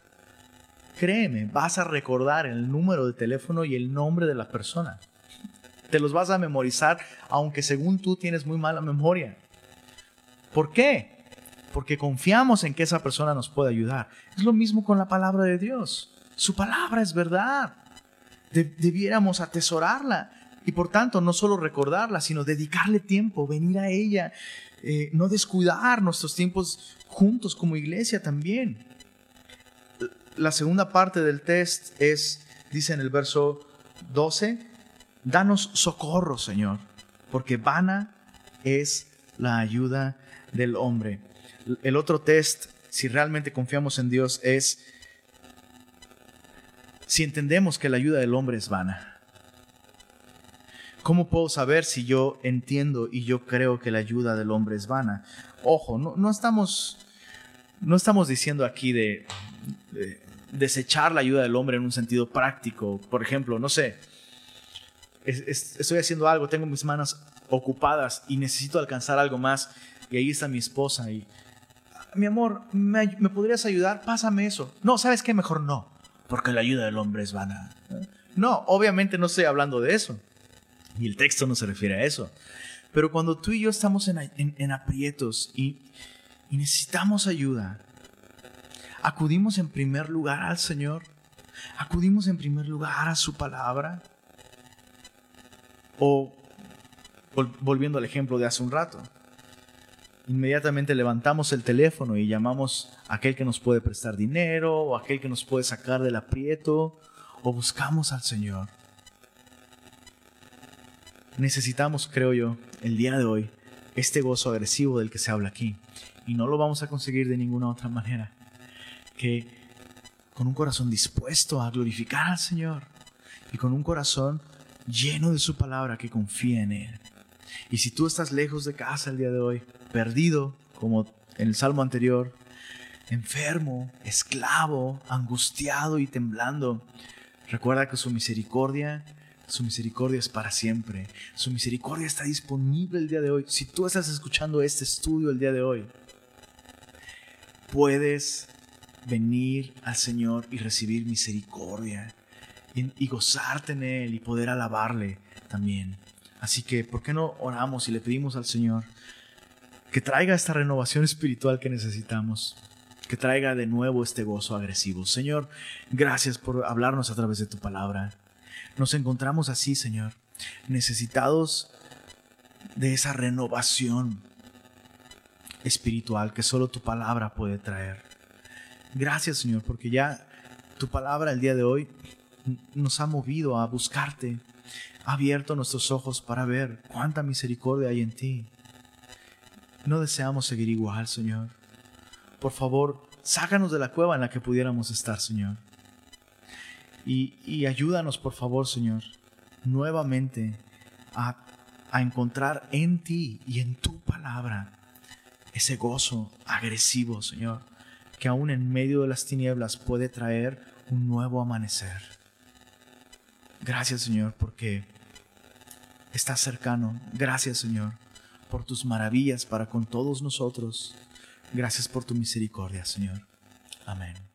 Créeme, vas a recordar el número de teléfono y el nombre de la persona. Te los vas a memorizar, aunque según tú tienes muy mala memoria. ¿Por qué? Porque confiamos en que esa persona nos puede ayudar. Es lo mismo con la palabra de Dios. Su palabra es verdad. Debiéramos atesorarla y por tanto no solo recordarla, sino dedicarle tiempo, venir a ella, eh, no descuidar nuestros tiempos juntos como iglesia también. La segunda parte del test es, dice en el verso 12, danos socorro, Señor, porque vana es la ayuda del hombre. El otro test, si realmente confiamos en Dios, es si entendemos que la ayuda del hombre es vana. ¿Cómo puedo saber si yo entiendo y yo creo que la ayuda del hombre es vana? Ojo, no, estamos, no estamos diciendo aquí de, desechar la ayuda del hombre en un sentido práctico. Por ejemplo, no sé, estoy haciendo algo, tengo mis manos ocupadas y necesito alcanzar algo más y ahí está mi esposa y, mi amor, ¿me, ¿me podrías ayudar? Pásame eso. No, ¿sabes qué? Mejor no, porque la ayuda del hombre es vana. No, obviamente no estoy hablando de eso. Y el texto no se refiere a eso. Pero cuando tú y yo estamos en, aprietos y, y necesitamos ayuda, acudimos en primer lugar al Señor, acudimos en primer lugar a su palabra. O volviendo al ejemplo de hace un rato, inmediatamente levantamos el teléfono y llamamos a aquel que nos puede prestar dinero o aquel que nos puede sacar del aprieto o buscamos al Señor necesitamos, creo yo, el día de hoy, este gozo agresivo del que se habla aquí. Y no lo vamos a conseguir de ninguna otra manera que con un corazón dispuesto a glorificar al Señor y con un corazón lleno de su palabra que confía en Él. Y si tú estás lejos de casa el día de hoy, perdido, como en el salmo anterior, enfermo, esclavo, angustiado y temblando, recuerda que su misericordia su misericordia es para siempre. Su misericordia está disponible el día de hoy. Si tú estás escuchando este estudio el día de hoy, puedes venir al Señor y recibir misericordia y, gozarte en Él y poder alabarle también. Así que, ¿por qué no oramos y le pedimos al Señor que traiga esta renovación espiritual que necesitamos? que traiga de nuevo este gozo agresivo. Señor, gracias por hablarnos a través de tu palabra. Nos encontramos así, Señor, necesitados de esa renovación espiritual que solo tu palabra puede traer. Gracias, Señor, porque ya tu palabra el día de hoy nos ha movido a buscarte, ha abierto nuestros ojos para ver cuánta misericordia hay en ti. No deseamos seguir igual, Señor. Por favor, sácanos de la cueva en la que pudiéramos estar, Señor. Y, ayúdanos, por favor, Señor, nuevamente a, a encontrar en ti y en tu palabra ese gozo agresivo, Señor, que aún en medio de las tinieblas puede traer un nuevo amanecer. Gracias, Señor, porque estás cercano. Gracias, Señor, por tus maravillas para con todos nosotros. Gracias por tu misericordia, Señor. Amén.